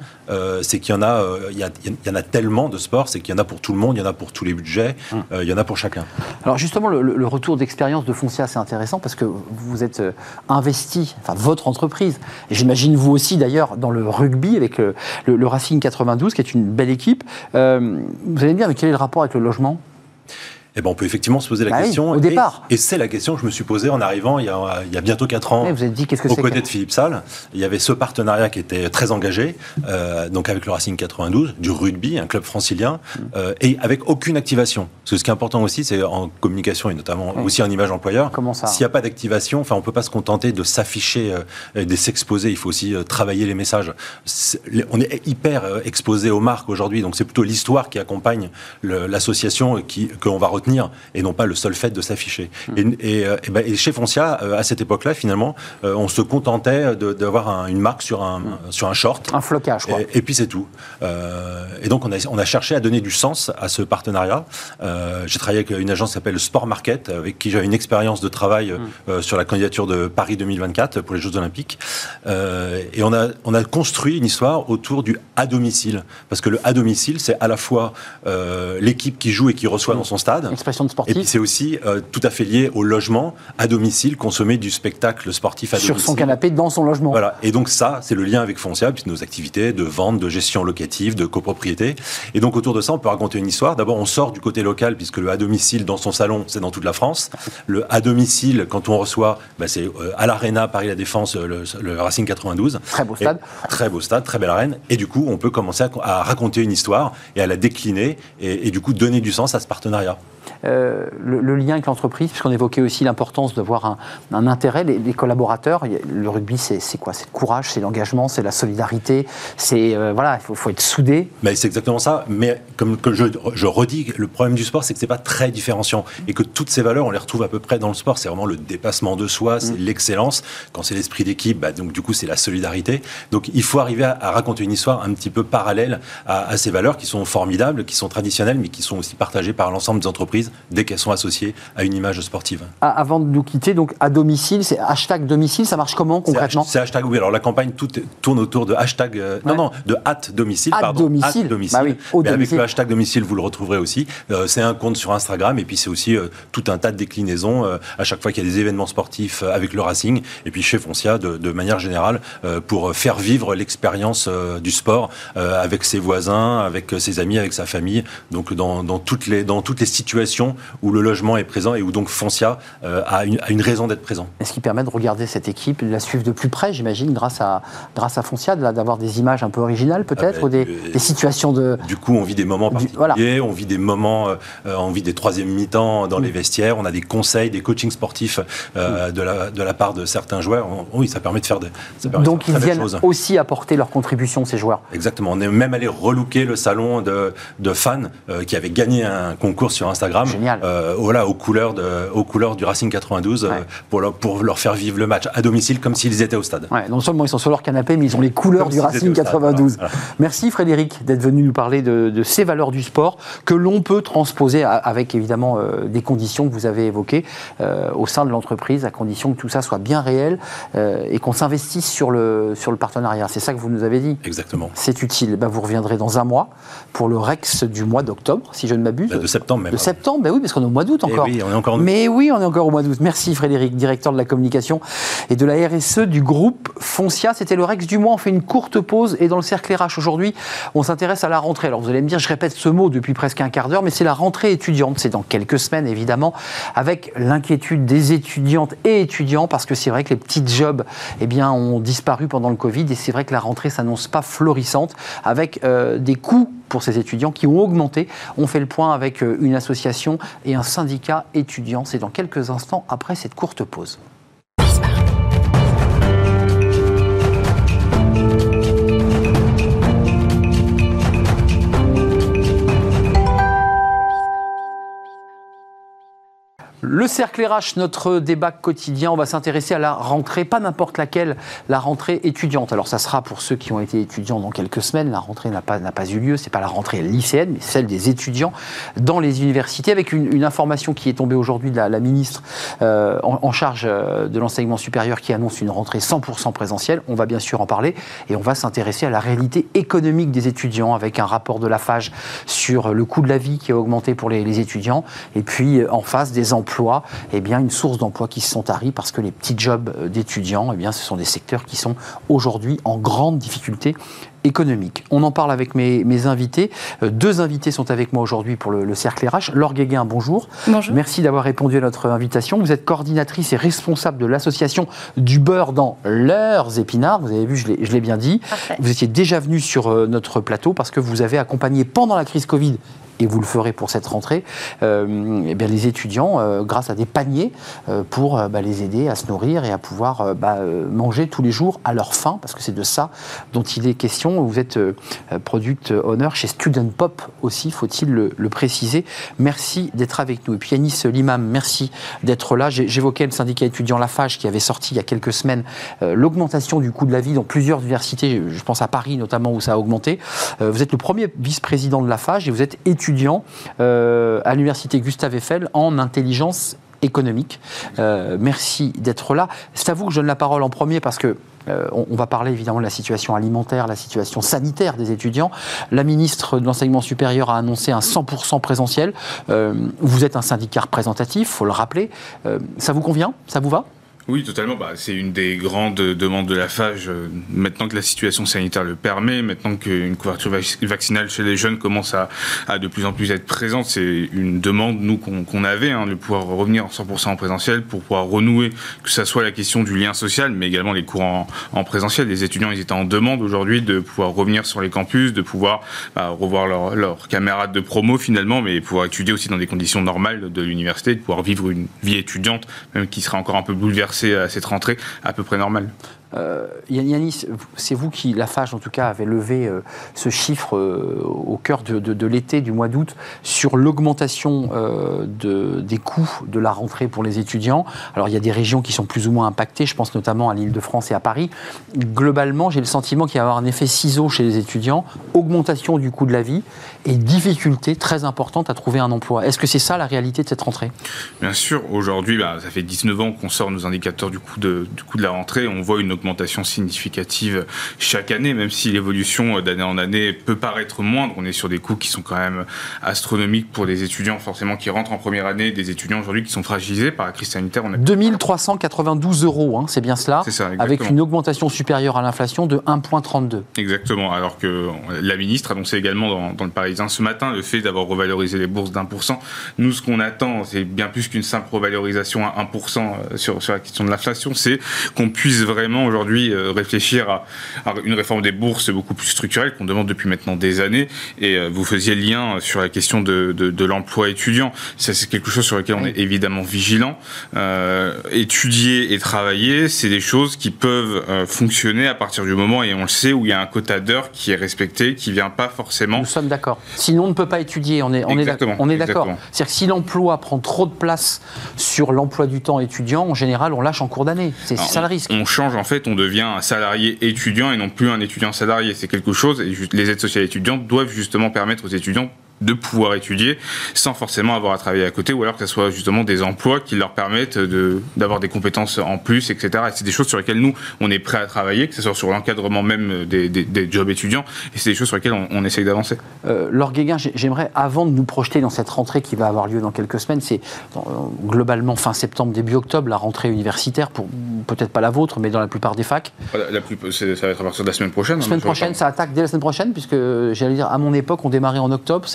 Speaker 5: c'est qu'il y en a, y, y, en a tellement de sports, c'est qu'il y en a pour tout le monde, il y en a pour tous les budgets, mm. il y en a pour chacun.
Speaker 1: Alors, justement, le, retour d'expérience de Foncia, c'est intéressant parce que vous êtes investi, enfin, votre entreprise, et j'imagine vous aussi d'ailleurs, dans le rugby avec le, le Racing 92, qui est une belle équipe. Euh, vous allez me dire, quel est le rapport avec le logement?
Speaker 5: Eh ben, on peut effectivement se poser la bah question.
Speaker 1: au départ.
Speaker 5: Et, c'est la question que je me suis posée en arrivant il y a, il y a bientôt 4 ans.
Speaker 1: vous dit qu'est-ce que
Speaker 5: Aux côtés de Philippe Salle, il y avait ce partenariat qui était très engagé, euh, donc avec le Racing 92, du rugby, un club francilien, euh, et avec aucune activation. Parce que ce qui est important aussi, c'est en communication et notamment aussi en image employeur.
Speaker 1: Comment ça
Speaker 5: S'il n'y a pas d'activation, enfin, on peut pas se contenter de s'afficher, euh, de s'exposer. Il faut aussi travailler les messages. on est hyper exposé aux marques aujourd'hui, donc c'est plutôt l'histoire qui accompagne l'association qu'on va retenir et non pas le seul fait de s'afficher. Hmm. Euh, ben, et, chez Foncia, euh, à cette époque-là, finalement, euh, on se contentait d'avoir une marque sur un, hmm. sur un short.
Speaker 1: Un flocage, quoi.
Speaker 5: Et, puis c'est tout. et donc on a, on a cherché à donner du sens à ce partenariat. J'ai travaillé avec une agence qui s'appelle Sport Market, avec qui j'ai une expérience de travail hmm. sur la candidature de Paris 2024 pour les Jeux Olympiques. et on a, on a construit une histoire autour du à domicile. Parce que le à domicile, c'est à la fois l'équipe qui joue et qui reçoit dans son stade,
Speaker 1: Expression de sportif.
Speaker 5: Et puis c'est aussi euh, tout à fait lié au logement à domicile, consommer du spectacle sportif à
Speaker 1: domicile. Sur son canapé, dans son logement.
Speaker 5: Voilà. Et donc ça, c'est le lien avec Foncia, puisque nos activités de vente, de gestion locative, de copropriété. Et donc autour de ça, on peut raconter une histoire. D'abord, on sort du côté local, puisque le à domicile dans son salon, c'est dans toute la France. Le à domicile, quand on reçoit, bah, c'est euh, à l'Arena, Paris La Défense, le, Racing 92.
Speaker 1: Très beau stade.
Speaker 5: très beau stade, très belle arène. Et du coup, on peut commencer à, raconter une histoire et à la décliner et, et du coup donner du sens à ce partenariat.
Speaker 1: Euh, le, lien avec l'entreprise, puisqu'on évoquait aussi l'importance d'avoir un, un, intérêt, les, collaborateurs. Le rugby, c'est quoi? C'est le courage, c'est l'engagement, c'est la solidarité, c'est euh, voilà, il faut, être soudé.
Speaker 5: Mais c'est exactement ça. Mais comme que je, je, redis, le problème du sport, c'est que c'est pas très différenciant et que toutes ces valeurs, on les retrouve à peu près dans le sport. C'est vraiment le dépassement de soi, c'est mm. l'excellence. Quand c'est l'esprit d'équipe, bah, donc du coup, c'est la solidarité. Donc il faut arriver à, raconter une histoire un petit peu parallèle à, à, ces valeurs qui sont formidables, qui sont traditionnelles, mais qui sont aussi partagées par l'ensemble des entreprises dès qu'elles sont associées à une image sportive.
Speaker 1: Ah, avant de nous quitter, donc à domicile, c'est hashtag domicile, ça marche comment concrètement
Speaker 5: C'est hashtag, oui. Alors la campagne tout tourne autour de hashtag, euh, non, non, de hâte domicile,
Speaker 1: at
Speaker 5: pardon.
Speaker 1: Domicile.
Speaker 5: domicile.
Speaker 1: Bah oui, au
Speaker 5: Mais avec le hashtag domicile, vous le retrouverez aussi. Euh, c'est un compte sur Instagram et puis c'est aussi euh, tout un tas de déclinaisons à chaque fois qu'il y a des événements sportifs avec le Racing et puis chez Foncia de, de manière générale pour faire vivre l'expérience du sport avec ses voisins, avec ses amis, avec sa famille. Donc dans, dans toutes les dans toutes les situations où le logement est présent et où donc Foncia euh, a, une, a une raison d'être présent.
Speaker 1: Est-ce qui permet de regarder cette équipe, de la suivre de plus près, j'imagine, grâce à, grâce à Foncia, d'avoir des images un peu originales peut-être,
Speaker 5: Ah ben,
Speaker 1: ou des,
Speaker 5: euh,
Speaker 1: des situations de...
Speaker 5: Du coup, on vit des moments
Speaker 1: Du-
Speaker 5: particuliers,
Speaker 1: voilà.
Speaker 5: on vit des moments, euh, on vit des troisième mi-temps dans
Speaker 1: Mm.
Speaker 5: les vestiaires, on a des conseils, des coachings sportifs euh, de, la, de la part de certains joueurs. On- oui, ça permet de faire, de, ça permet de
Speaker 1: Donc
Speaker 5: faire
Speaker 1: ils viennent
Speaker 5: choses.
Speaker 1: aussi apporter leur contribution, ces joueurs.
Speaker 5: Exactement. On est même allé relooker le salon de, de fans qui avait gagné un concours sur Instagram.
Speaker 1: Génial.
Speaker 5: Euh, voilà, aux couleurs, de, aux couleurs du Racing 92 euh, pour, leur, pour leur faire vivre le match à domicile comme s'ils étaient au stade.
Speaker 1: Ouais, non seulement ils sont sur leur canapé, mais ils ont les couleurs
Speaker 5: Comme
Speaker 1: du Racing
Speaker 5: étaient au stade,
Speaker 1: 92.
Speaker 5: voilà.
Speaker 1: Merci Frédéric d'être venu nous parler de, de ces valeurs du sport que l'on peut transposer à- avec évidemment euh, des conditions que vous avez évoquées au sein de l'entreprise, à condition que tout ça soit bien réel et qu'on s'investisse sur le, sur le partenariat. C'est ça que vous nous avez dit
Speaker 5: Exactement.
Speaker 1: C'est utile. Ben, vous reviendrez dans un mois pour le Rex du mois d'octobre, si je ne m'abuse.
Speaker 5: Bah, de septembre même.
Speaker 1: De septembre, ben oui, parce qu'on est au mois d'août
Speaker 5: Eh
Speaker 1: encore.
Speaker 5: oui, on est encore en.
Speaker 1: Mais oui, on est encore au mois d'août. Merci Frédéric, directeur de la communication et de la RSE du groupe Foncia. C'était le Rex du mois. On fait une courte pause et dans le cercle RH aujourd'hui, on s'intéresse à la rentrée. Alors vous allez me dire, je répète ce mot depuis presque un quart d'heure, mais c'est la rentrée étudiante. C'est dans quelques semaines évidemment, avec l'inquiétude des étudiantes et étudiants parce que c'est vrai que les petits jobs, eh bien, ont disparu pendant le Covid et c'est vrai que la rentrée s'annonce pas florissante avec euh, des coûts pour ces étudiants qui ont augmenté. On fait le point avec euh, une association et un syndicat étudiant. C'est dans quelques instants après cette courte pause. Le cercle RH, notre débat quotidien, on va s'intéresser à la rentrée, pas n'importe laquelle, la rentrée étudiante. Alors ça sera pour ceux qui ont été étudiants dans quelques semaines, la rentrée n'a pas, pas eu lieu, c'est pas la rentrée lycéenne, mais celle des étudiants dans les universités, avec une, information qui est tombée aujourd'hui de la, ministre euh, en, charge euh, de l'enseignement supérieur qui annonce une rentrée 100% présentielle. On va bien sûr en parler et on va s'intéresser à la réalité économique des étudiants avec un rapport de la FAGE sur le coût de la vie qui a augmenté pour les, les étudiants. Et puis euh, en face des emplois, eh bien une source d'emplois qui se sont taris parce que les petits jobs euh, d'étudiants, eh bien ce sont des secteurs qui sont aujourd'hui en grande difficulté économique. On en parle avec mes, mes invités. Euh, deux invités sont avec moi aujourd'hui pour le, le cercle RH. Laure Guéguin, bonjour.
Speaker 3: Bonjour.
Speaker 1: Merci d'avoir répondu à notre invitation. Vous êtes coordinatrice et responsable de l'association du beurre dans leurs épinards. Vous avez vu, je l'ai- bien dit.
Speaker 3: Parfait.
Speaker 1: Vous étiez déjà venu sur euh, notre plateau parce que vous avez accompagné pendant la crise Covid et vous le ferez pour cette rentrée, euh, eh bien, les étudiants euh, grâce à des paniers euh, pour bah, les aider à se nourrir et à pouvoir bah, manger tous les jours à leur faim, parce que c'est de ça dont il est question. Vous êtes product owner chez Student Pop aussi, faut-il le, le préciser. Merci d'être avec nous. Et puis Yanis Limam, merci d'être là. J'évoquais le syndicat étudiant Lafage qui avait sorti il y a quelques semaines l'augmentation du coût de la vie dans plusieurs universités, je pense à Paris notamment où ça a augmenté. Vous êtes le premier vice-président de Lafage et vous êtes étudiant euh, à l'université Gustave Eiffel en intelligence économique. Euh, merci d'être là. C'est à vous que je donne la parole en premier parce que euh, on, va parler évidemment de la situation alimentaire, la situation sanitaire des étudiants. La ministre de l'enseignement supérieur a annoncé un 100% présentiel. Vous êtes un syndicat représentatif, faut le rappeler. Ça vous convient? Ça vous va?
Speaker 6: Oui, totalement. Bah, c'est une des grandes demandes de la FAGE. euh, Maintenant que la situation sanitaire le permet, maintenant qu'une couverture vac- vaccinale chez les jeunes commence à, de plus en plus être présente, c'est une demande, nous, qu'on avait, hein, de pouvoir revenir en 100% en présentiel pour pouvoir renouer, que ça soit la question du lien social, mais également les cours en, en présentiel. Les étudiants, ils étaient en demande aujourd'hui de pouvoir revenir sur les campus, de pouvoir bah, revoir leurs camarades de promo finalement, mais pouvoir étudier aussi dans des conditions normales de l'université, de pouvoir vivre une vie étudiante, même qui sera encore un peu bouleversée cette rentrée, à peu près normale.
Speaker 1: Euh, Yanis, c'est vous qui, la FAGE en tout cas, avez levé euh, ce chiffre euh, au cœur de, l'été, du mois d'août, sur l'augmentation de, des coûts de la rentrée pour les étudiants. Alors il y a des régions qui sont plus ou moins impactées, je pense notamment à l'île de France et à Paris. Globalement, j'ai le sentiment qu'il va y avoir un effet ciseau chez les étudiants, augmentation du coût de la vie et difficulté très importante à trouver un emploi. Est-ce que c'est ça la réalité de cette rentrée?
Speaker 6: Bien sûr, aujourd'hui, bah, ça fait 19 ans qu'on sort nos indicateurs du coût de, du coût de la rentrée. On voit une augmentation significative chaque année, même si l'évolution d'année en année peut paraître moindre. On est sur des coûts qui sont quand même astronomiques pour des étudiants forcément qui rentrent en première année, des étudiants aujourd'hui qui sont fragilisés par la crise sanitaire.
Speaker 1: On a... 2392 euros, hein, c'est bien cela
Speaker 6: C'est ça,
Speaker 1: Avec une augmentation supérieure à l'inflation de 1,32.
Speaker 6: Exactement, alors que la ministre annonçait également dans, dans le Parisien ce matin le fait d'avoir revalorisé les bourses d'un pour cent. Nous, ce qu'on attend, c'est bien plus qu'une simple revalorisation à 1% euh, sur, sur la question de l'inflation, c'est qu'on puisse vraiment aujourd'hui euh, réfléchir à, une réforme des bourses beaucoup plus structurelle qu'on demande depuis maintenant des années. Et euh, vous faisiez le lien sur la question de, de, l'emploi étudiant. Ça, c'est quelque chose sur lequel on est évidemment vigilant. étudier et travailler, c'est des choses qui peuvent fonctionner à partir du moment, et on le sait, où il y a un quota d'heures qui est respecté, qui vient pas forcément.
Speaker 1: Nous sommes d'accord. Sinon, on ne peut pas étudier. On est, on est d'accord. C'est-à-dire que si l'emploi prend trop de place sur l'emploi du temps étudiant, en général, on lâche en cours d'année. C'est ça le risque.
Speaker 6: On change, en fait, on devient un salarié étudiant et non plus un étudiant salarié. C'est quelque chose, et les aides sociales étudiantes doivent justement permettre aux étudiants de pouvoir étudier sans forcément avoir à travailler à côté ou alors que ce soit justement des emplois qui leur permettent de, d'avoir des compétences en plus, etc. Et c'est des choses sur lesquelles nous, on est prêt à travailler, que ce soit sur l'encadrement même des, des, jobs étudiants, et c'est des choses sur lesquelles on, on essaye d'avancer.
Speaker 1: Euh, Laure Guéguin, j'aimerais, avant de nous projeter dans cette rentrée qui va avoir lieu dans quelques semaines, c'est globalement fin septembre, début octobre, la rentrée universitaire, pour peut-être pas la vôtre, mais dans la plupart des facs.
Speaker 6: La, plus, ça va être à partir de la semaine prochaine.
Speaker 1: La semaine prochaine, ça attaque dès la semaine prochaine, puisque j'allais dire, à mon époque, on démarrait en octobre.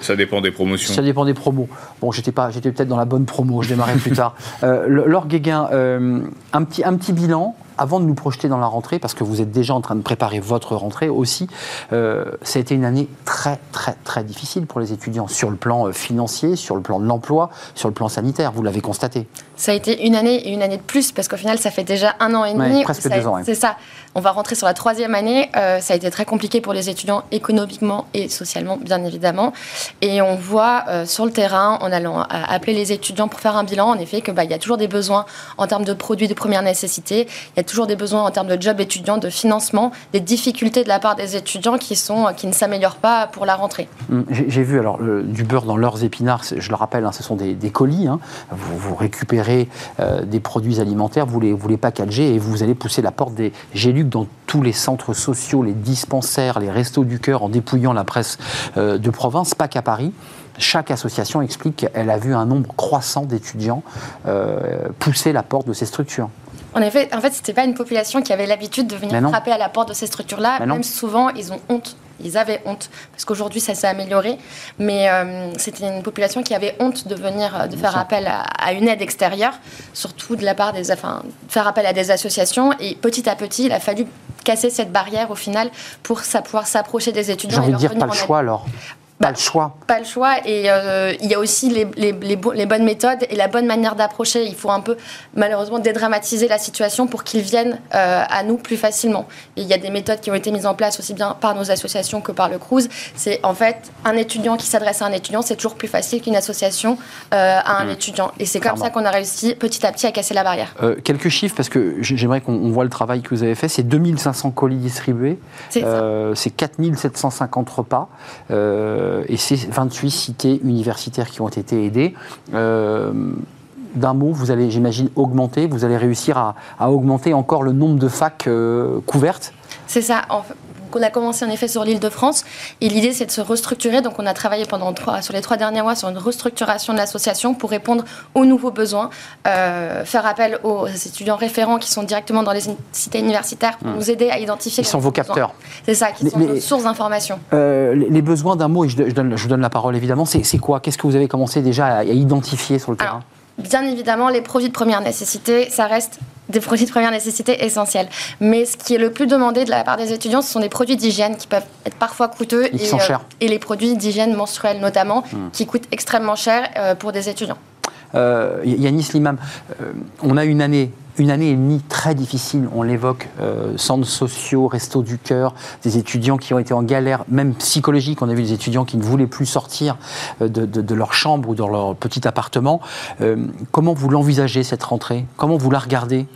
Speaker 6: Ça dépend des promotions.
Speaker 1: Ça dépend des promos. Bon, j'étais pas, j'étais peut-être dans la bonne promo. Je démarrais plus tard. Euh, Laure Guéguin, euh, un petit, un petit bilan avant de nous projeter dans la rentrée, parce que vous êtes déjà en train de préparer votre rentrée aussi, euh, ça a été une année très, très, très difficile pour les étudiants sur le plan euh, financier, sur le plan de l'emploi, sur le plan sanitaire. Vous l'avez constaté.
Speaker 7: Ça a été une année et une année de plus, parce qu'au final, ça fait déjà un an et demi.
Speaker 1: presque deux ans.
Speaker 7: C'est ça. On va rentrer sur la troisième année. Euh, ça a été très compliqué pour les étudiants économiquement et socialement, bien évidemment. Et on voit sur le terrain, en allant appeler les étudiants pour faire un bilan, en effet, qu'il bah, y a toujours des besoins en termes de produits de première nécessité. Il y a toujours des besoins en termes de job étudiants, de financement, des difficultés de la part des étudiants qui, sont, qui ne s'améliorent pas pour la rentrée.
Speaker 1: Hum, j'ai vu alors du beurre dans leurs épinards, je le rappelle, hein, ce sont des, colis. Hein. Vous, récupérez euh, des produits alimentaires, vous les, vous packagez et vous allez pousser la porte des Géluc dans tous les centres sociaux, les dispensaires, les restos du cœur en dépouillant la presse euh, de province, pas qu'à Paris chaque association explique qu'elle a vu un nombre croissant d'étudiants euh, pousser la porte de ces structures.
Speaker 7: En effet, en fait, c'était pas une population qui avait l'habitude de venir frapper à la porte de ces structures-là. Même souvent, ils ont honte. Ils avaient honte parce qu'aujourd'hui, ça s'est amélioré. Mais euh, c'était une population qui avait honte de venir, euh, de faire appel à, une aide extérieure, surtout de la part des, enfin, faire appel à des associations. Et petit à petit, il a fallu casser cette barrière au final pour pouvoir s'approcher des étudiants.
Speaker 1: J'ai envie de dire pas le choix alors. Pas le choix.
Speaker 7: Pas le choix. Et euh, il y a aussi les, les, les, bonnes méthodes et la bonne manière d'approcher. Il faut un peu, malheureusement, dédramatiser la situation pour qu'ils viennent euh, à nous plus facilement. Et il y a des méthodes qui ont été mises en place aussi bien par nos associations que par le CRUZ. C'est en fait un étudiant qui s'adresse à un étudiant, c'est toujours plus facile qu'une association euh, à un mmh. étudiant. Et c'est comme ça qu'on a réussi petit à petit à casser la barrière.
Speaker 1: quelques chiffres, parce que j'aimerais qu'on voit le travail que vous avez fait. C'est 2500 colis distribués. C'est 4750 repas. Euh, et c'est 28 cités universitaires qui ont été aidées. Euh, d'un mot, vous allez, j'imagine, augmenter, vous allez réussir à, augmenter encore le nombre de facs euh, couvertes?
Speaker 7: C'est ça. On a commencé en effet sur l'île de France et l'idée c'est de se restructurer. Donc on a travaillé pendant trois, sur les trois derniers mois sur une restructuration de l'association pour répondre aux nouveaux besoins, euh, faire appel aux étudiants référents qui sont directement dans les cités universitaires pour hmm. nous aider à identifier.
Speaker 1: Ils sont vos capteurs.
Speaker 7: C'est ça, qui sont nos sources d'information.
Speaker 1: Euh, les, besoins d'un mot, et je, donne, je vous donne la parole évidemment, c'est quoi? Qu'est-ce que vous avez commencé déjà à, identifier sur le terrain?
Speaker 7: Bien évidemment, les produits de première nécessité, ça reste des produits de première nécessité essentiels. Mais ce qui est le plus demandé de la part des étudiants, ce sont des produits d'hygiène qui peuvent être parfois coûteux.
Speaker 1: Et, sont chers.
Speaker 7: et les produits d'hygiène menstruelle notamment, hmm. qui coûtent extrêmement cher euh, pour des étudiants.
Speaker 1: Euh, Yanis Limam, euh, on a une année une année et demie très difficile, on l'évoque, euh, centres sociaux, restos du cœur, des étudiants qui ont été en galère, même psychologique. On a vu des étudiants qui ne voulaient plus sortir euh, de, leur chambre ou de leur petit appartement. Euh, comment vous l'envisagez cette rentrée? Comment vous la regardez?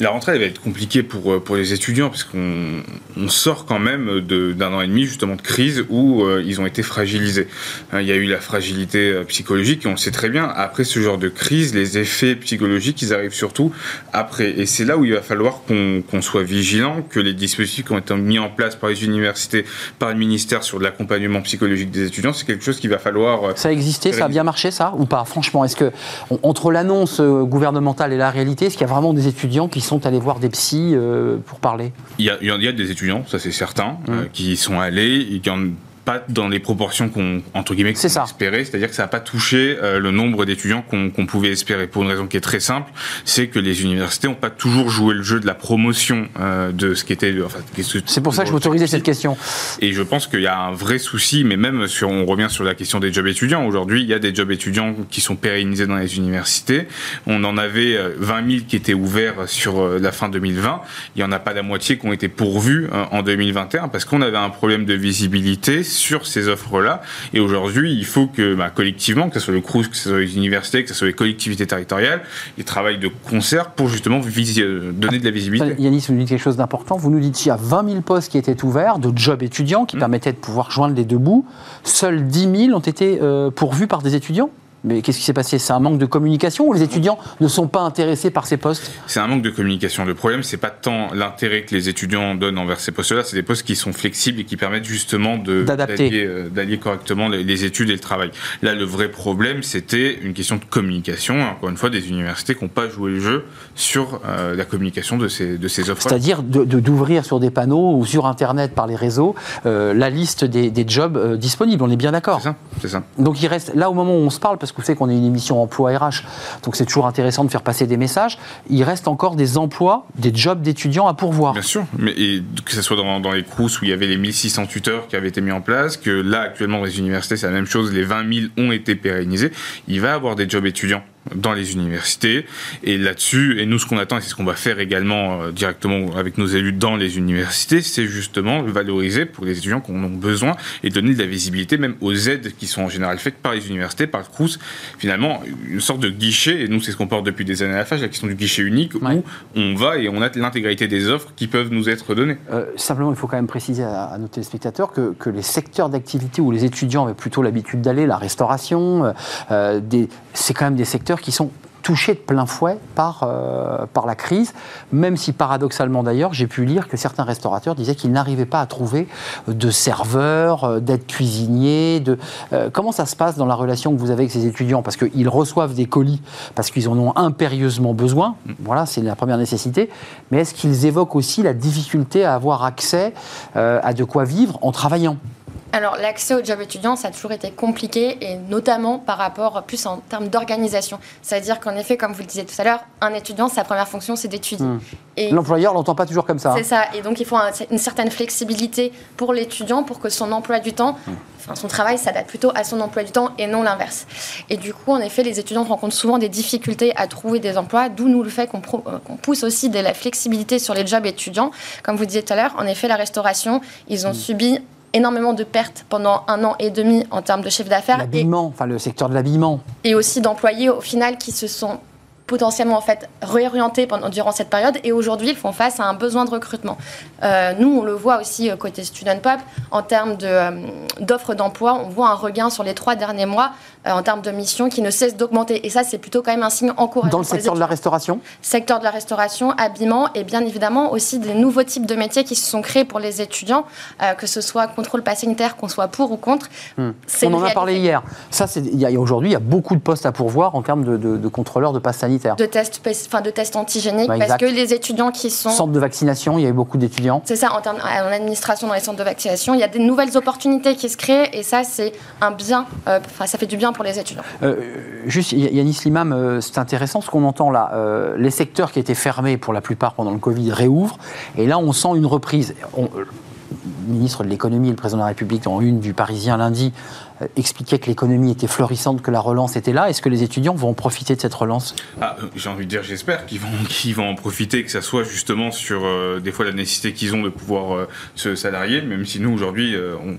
Speaker 6: La rentrée va être compliquée pour, euh, pour les étudiants parce qu'on on sort quand même d'un an et demi justement de crise où euh, ils ont été fragilisés. Hein, il y a eu la fragilité euh, psychologique et on le sait très bien. Après ce genre de crise, les effets psychologiques, ils arrivent surtout après. Et c'est là où il va falloir qu'on soit vigilant, que les dispositifs qui ont été mis en place par les universités, par le ministère sur l'accompagnement psychologique des étudiants, c'est quelque chose qu'il va falloir...
Speaker 1: Ça a existé, ça a bien marché ça ou pas Franchement, est-ce que entre l'annonce gouvernementale et la réalité, est-ce qu'il y a vraiment des étudiants qui sont allés voir des psys euh, pour parler
Speaker 6: il y, a, il y, a, des étudiants, ça c'est certain, mmh. euh, qui sont allés et qui ont pas dans les proportions qu'on entre guillemets qu'on espérait, c'est-à-dire que ça n'a pas touché euh, le nombre d'étudiants qu'on pouvait espérer pour une raison qui est très simple, c'est que les universités n'ont pas toujours joué le jeu de la promotion euh, de ce qui était. Enfin,
Speaker 1: c'est pour ça que je m'autorisais cette question.
Speaker 6: Et je pense qu'il y a un vrai souci, mais même sur, on revient sur la question des jobs étudiants. Aujourd'hui, il y a des jobs étudiants qui sont pérennisés dans les universités. On en avait 20 euh, 000 qui étaient ouverts sur la fin 2020. Il y en a pas la moitié qui ont été pourvus en 2021 parce qu'on avait un problème de visibilité sur ces offres-là. Et aujourd'hui, il faut que bah, collectivement, que ce soit le CRUS, que ce soit les universités, que ce soit les collectivités territoriales, ils travaillent de concert pour justement euh, donner de la visibilité.
Speaker 1: Yanis, vous nous dites quelque chose d'important. Vous nous dites qu'il y a 20 000 postes qui étaient ouverts de jobs étudiants qui mmh. permettaient de pouvoir joindre les deux bouts. Seuls 10 000 ont été euh, pourvus par des étudiants? Mais qu'est-ce qui s'est passé? C'est un manque de communication ou les étudiants ne sont pas intéressés par ces postes?
Speaker 6: C'est un manque de communication. Le problème, c'est pas tant l'intérêt que les étudiants donnent envers ces postes-là, c'est des postes qui sont flexibles et qui permettent justement d'allier euh, correctement les, études et le travail. Là, le vrai problème, c'était une question de communication. Encore une fois, des universités qui n'ont pas joué le jeu sur euh, la communication de ces, de ces offres.
Speaker 1: C'est-à-dire d'ouvrir sur des panneaux ou sur Internet par les réseaux euh, la liste des, jobs disponibles. On est bien d'accord.
Speaker 6: C'est ça, c'est ça.
Speaker 1: Donc il reste là au moment où on se parle parce que vous savez qu'on est une émission emploi RH, donc c'est toujours intéressant de faire passer des messages. Il reste encore des emplois, des jobs d'étudiants à pourvoir.
Speaker 6: Bien sûr, mais que ce soit dans, les CRUS où il y avait les 1600 tuteurs qui avaient été mis en place, que là actuellement les universités c'est la même chose, les 20 000 ont été pérennisés, il va avoir des jobs étudiants dans les universités. Et là-dessus, et nous, ce qu'on attend, et c'est ce qu'on va faire également euh, directement avec nos élus dans les universités, c'est justement valoriser pour les étudiants qui en ont besoin et donner de la visibilité même aux aides qui sont en général faites par les universités, par le CRUS. Finalement, une sorte de guichet, et nous, c'est ce qu'on porte depuis des années à la FAGE, la question du guichet unique, où on va et on a l'intégralité des offres qui peuvent nous être données.
Speaker 1: Euh, simplement, il faut quand même préciser à, nos téléspectateurs que, que les secteurs d'activité où les étudiants avaient plutôt l'habitude d'aller, la restauration, euh, c'est quand même des secteurs qui sont touchés de plein fouet par, euh, par la crise, même si paradoxalement d'ailleurs, j'ai pu lire que certains restaurateurs disaient qu'ils n'arrivaient pas à trouver de serveurs, euh, d'aides cuisiniers. De, euh, comment ça se passe dans la relation que vous avez avec ces étudiants? Parce qu'ils reçoivent des colis parce qu'ils en ont impérieusement besoin, voilà, c'est la première nécessité, mais est-ce qu'ils évoquent aussi la difficulté à avoir accès à de quoi vivre en travaillant?
Speaker 7: Alors l'accès au job étudiant, ça a toujours été compliqué et notamment par rapport plus en termes d'organisation. C'est-à-dire qu'en effet, comme vous le disiez tout à l'heure, un étudiant, sa première fonction, c'est d'étudier.
Speaker 1: Hmm. L'employeur l'entend pas toujours comme ça.
Speaker 7: C'est ça. Et donc il faut une certaine flexibilité pour l'étudiant pour que son emploi du temps, hmm. enfin, son travail s'adapte plutôt à son emploi du temps et non l'inverse. Et du coup, en effet, les étudiants rencontrent souvent des difficultés à trouver des emplois, d'où nous le fait qu'on euh, pousse aussi de la flexibilité sur les jobs étudiants. Comme vous disiez tout à l'heure, en effet, la restauration, ils ont hmm. subi énormément de pertes pendant un an et demi en termes de chiffre d'affaires.
Speaker 1: L'habillement, enfin le secteur de l'habillement.
Speaker 7: Et aussi d'employés au final qui se sont potentiellement en fait réorientés pendant, durant cette période et aujourd'hui ils font face à un besoin de recrutement. Euh, nous on le voit aussi euh, côté Student Pop en termes euh, d'offres d'emploi, on voit un regain sur les trois derniers mois en termes de missions qui ne cesse d'augmenter et ça c'est plutôt quand même un signe encourageant.
Speaker 1: Dans le secteur de la restauration
Speaker 7: Secteur de la restauration, habillement et bien évidemment aussi des nouveaux types de métiers qui se sont créés pour les étudiants, que ce soit contrôle pass sanitaire, qu'on soit pour ou contre.
Speaker 1: Hmm. On en a parlé hier. Ça, aujourd'hui il y a beaucoup de postes à pourvoir en termes de, de, de contrôleurs de pass sanitaire
Speaker 7: de tests, enfin, de tests antigéniques, parce que les étudiants qui sont...
Speaker 1: Centre de vaccination, il y a eu beaucoup d'étudiants.
Speaker 7: C'est ça, en, termes, en administration dans les centres de vaccination, il y a des nouvelles opportunités qui se créent, et ça, c'est un bien, euh, enfin, ça fait du bien pour les étudiants.
Speaker 1: Euh, juste, Yanis Limam, euh, c'est intéressant ce qu'on entend là. les secteurs qui étaient fermés pour la plupart pendant le Covid réouvrent, et là, on sent une reprise. le ministre de l'économie et le président de la République, en une du Parisien lundi, euh, expliquaient que l'économie était florissante, que la relance était là. Est-ce que les étudiants vont en profiter de cette relance?
Speaker 6: Ah, euh, J'ai envie de dire, j'espère qu'ils vont, qu'ils vont en profiter, que ça soit justement sur euh, des fois la nécessité qu'ils ont de pouvoir se salarier, même si nous aujourd'hui, on,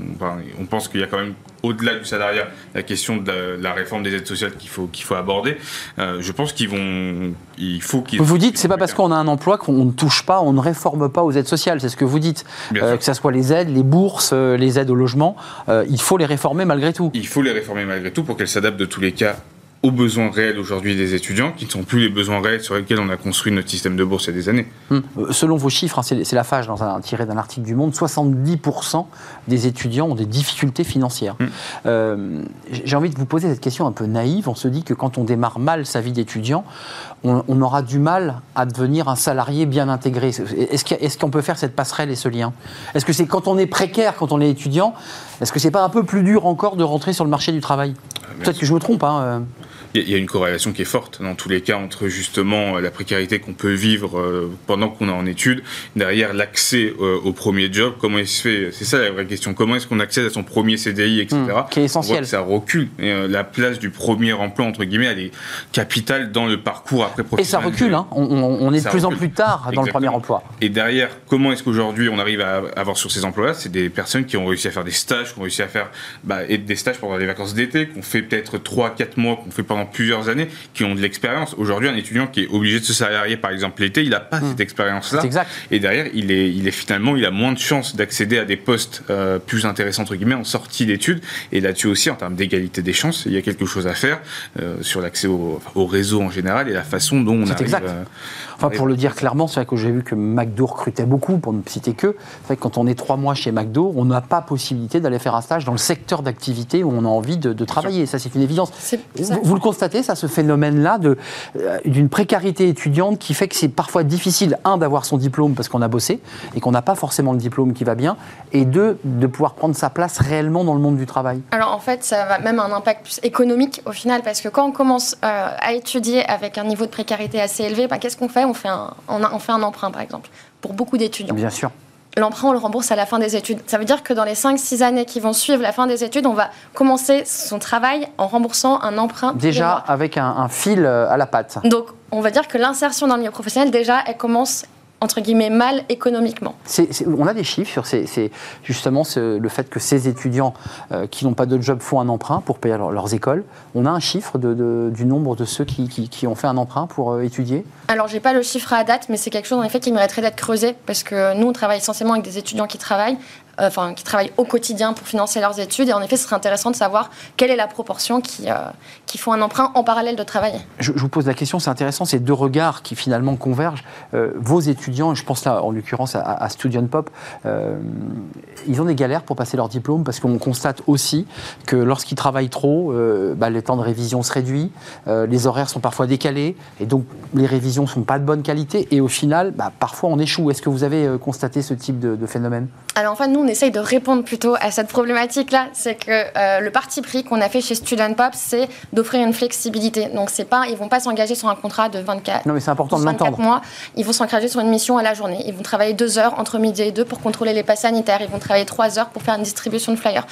Speaker 6: on pense qu'il y a quand même au-delà du salariat, la question de la, réforme des aides sociales qu'il faut, qu'il faut aborder. je pense qu'ils vont. Il faut qu'ils.
Speaker 1: Vous dites, c'est pas parce qu'on a un emploi qu'on ne touche pas, on ne réforme pas aux aides sociales, c'est ce que vous dites. que ce soit les aides, les bourses, les aides au logement, il faut les réformer malgré
Speaker 6: Il faut les réformer malgré tout pour qu'elles s'adaptent de tous les cas aux besoins réels aujourd'hui des étudiants, qui ne sont plus les besoins réels sur lesquels on a construit notre système de bourse il y a des années.
Speaker 1: Hum. Euh, selon vos chiffres, hein, c'est la FAGE dans un, tiré d'un article du Monde, 70% des étudiants ont des difficultés financières. Hum. Euh, j'ai envie de vous poser cette question un peu naïve. On se dit que quand on démarre mal sa vie d'étudiant, on, aura du mal à devenir un salarié bien intégré. Est-ce qu'on peut faire cette passerelle et ce lien? Est-ce que c'est quand on est précaire, quand on est étudiant, est-ce que c'est pas un peu plus dur encore de rentrer sur le marché du travail? Euh, Peut-être que je me trompe. Hein, euh
Speaker 6: il y a une corrélation qui est forte dans tous les cas entre justement euh, la précarité qu'on peut vivre euh, pendant qu'on est en études, derrière l'accès euh, au premier job, comment il se fait, c'est ça la vraie question, comment est-ce qu'on accède à son premier CDI, etc.
Speaker 1: Mmh, qui est essentiel.
Speaker 6: ça recule. Et, la place du premier emploi, entre guillemets, elle est capitale dans le parcours après professionnel.
Speaker 1: Et ça recule, hein. on, est de plus en plus tard dans le premier emploi.
Speaker 6: Et derrière, comment est-ce qu'aujourd'hui on arrive à avoir sur ces emplois-là? C'est des personnes qui ont réussi à faire des stages, qui ont réussi à faire bah, des stages pendant les vacances d'été, qu'on fait peut-être 3-4 mois, qu'on fait pendant plusieurs années, qui ont de l'expérience. Aujourd'hui, un étudiant qui est obligé de se salarier, par exemple, l'été, il n'a pas cette expérience-là. Et derrière, il est, il est finalement, il a moins de chances d'accéder à des postes euh, plus intéressants, entre guillemets, en sortie d'études. Et là-dessus aussi, en termes d'égalité des chances, il y a quelque chose à faire euh, sur l'accès au, réseau en général et la façon dont on arrive...
Speaker 1: Exact. Euh, enfin, pour le dire clairement, c'est vrai que j'ai vu que McDo recrutait beaucoup, pour ne citer que. C'est vrai que quand on est trois mois chez McDo, on n'a pas possibilité d'aller faire un stage dans le secteur d'activité où on a envie de, travailler. Ça, c'est une évidence. vous, le constatez, ça, ce phénomène-là euh, d'une précarité étudiante qui fait que c'est parfois difficile, un, d'avoir son diplôme parce qu'on a bossé et qu'on n'a pas forcément le diplôme qui va bien, et deux, de pouvoir prendre sa place réellement dans le monde du travail.
Speaker 7: Alors en fait, ça va même un impact plus économique au final, parce que quand on commence euh, à étudier avec un niveau de précarité assez élevé, bah, qu'est-ce qu'on fait? On fait, un, on fait un emprunt, par exemple, pour beaucoup d'étudiants.
Speaker 1: Bien sûr
Speaker 7: l'emprunt, on le rembourse à la fin des études. Ça veut dire que dans les 5-6 années qui vont suivre la fin des études, on va commencer son travail en remboursant un emprunt.
Speaker 1: Déjà avec un, fil euh, à la patte.
Speaker 7: Donc, on va dire que l'insertion dans le milieu professionnel, déjà, elle commence entre guillemets mal économiquement.
Speaker 1: on a des chiffres sur c'est justement le fait que ces étudiants euh, qui n'ont pas de job font un emprunt pour payer leurs écoles. On a un chiffre du nombre de ceux qui, ont fait un emprunt pour euh, étudier?
Speaker 7: Alors j'ai pas le chiffre à date, mais c'est quelque chose en effet qui mériterait d'être creusé parce que nous on travaille essentiellement avec des étudiants qui travaillent enfin, qui travaillent au quotidien pour financer leurs études. Et en effet, ce serait intéressant de savoir quelle est la proportion qui, euh, qui font un emprunt en parallèle de travailler.
Speaker 1: Je, vous pose la question, c'est intéressant, ces deux regards qui finalement convergent. Euh, vos étudiants, je pense là en l'occurrence à, à, Student Pop, ils ont des galères pour passer leur diplôme parce qu'on constate aussi que lorsqu'ils travaillent trop, bah, le temps de révision se réduit, les horaires sont parfois décalés et donc les révisions ne sont pas de bonne qualité et au final, bah, parfois on échoue. Est-ce que vous avez constaté ce type de, de phénomène?
Speaker 7: Alors en fait, nous, essaye de répondre plutôt à cette problématique-là. C'est que euh, le parti pris qu'on a fait chez Student Pop, c'est d'offrir une flexibilité. Donc, c'est pas, ils vont pas s'engager sur un contrat de 24,
Speaker 1: non, mais c'est important de 24
Speaker 7: mois. Ils vont s'engager sur une mission à la journée. Ils vont travailler deux heures entre midi et deux pour contrôler les passes sanitaires. Ils vont travailler trois heures pour faire une distribution de flyers.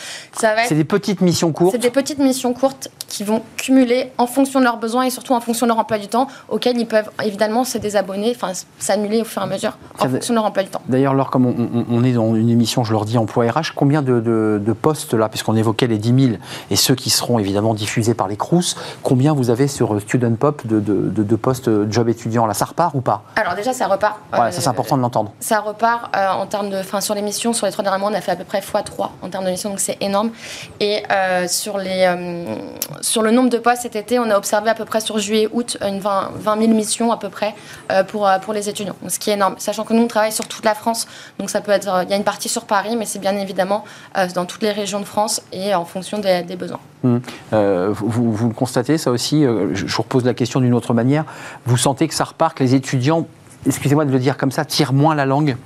Speaker 1: C'est des petites missions courtes.
Speaker 7: C'est des petites missions courtes qui vont cumuler en fonction de leurs besoins et surtout en fonction de leur emploi du temps, auxquels ils peuvent évidemment se désabonner, enfin s'annuler au fur et à mesure en fonction de leur emploi du temps.
Speaker 1: D'ailleurs, alors comme on, on, est dans une émission, je leur emploi RH, combien de, postes là, puisqu'on évoquait les 10 000 et ceux qui seront évidemment diffusés par les CRUS, combien vous avez sur Student Pop de, postes job étudiant? Là Ça repart ou pas?
Speaker 7: Alors déjà, ça repart.
Speaker 1: ça c'est important de l'entendre.
Speaker 7: Ça repart euh, en termes de, enfin sur l'émission, sur les trois derniers mois, on a fait à peu près x3 en termes d'émissions, donc c'est énorme. Et euh, sur les euh, sur le nombre de postes cet été, on a observé à peu près sur juillet-août une 20, 20 000 missions à peu près pour pour les étudiants, ce qui est énorme. Sachant que nous on travaille sur toute la France, donc ça peut être, il y a une partie sur Paris, mais c'est bien évidemment euh, dans toutes les régions de France et en fonction des, besoins.
Speaker 1: Hum. Euh, vous, le constatez, ça aussi, euh, je, vous repose la question d'une autre manière, vous sentez que ça repart, que les étudiants, excusez-moi de le dire comme ça, tirent moins la langue?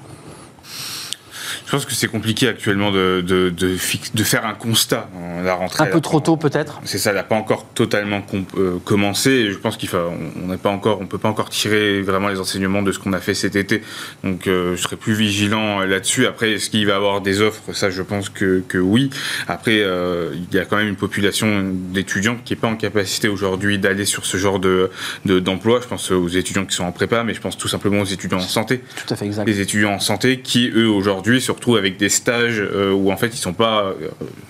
Speaker 6: Je pense que c'est compliqué actuellement de, de, de, de, faire un constat.
Speaker 1: La rentrée, un peu trop tôt peut-être
Speaker 6: C'est ça, elle n'a pas encore totalement euh, commencé. je pense qu'il faut, on n'est pas encore, on peut pas encore tirer vraiment les enseignements de ce qu'on a fait cet été. Donc euh, je serais plus vigilant là-dessus. Après, est-ce qu'il va y avoir des offres? Ça, je pense que, que oui. Après, euh, il y a quand même une population d'étudiants qui n'est pas en capacité aujourd'hui d'aller sur ce genre de, d'emploi. je pense aux étudiants qui sont en prépa, mais je pense tout simplement aux étudiants en santé.
Speaker 1: Tout à fait exact.
Speaker 6: Les étudiants en santé qui, eux, aujourd'hui, surtout avec des stages euh, où en fait ils sont pas euh,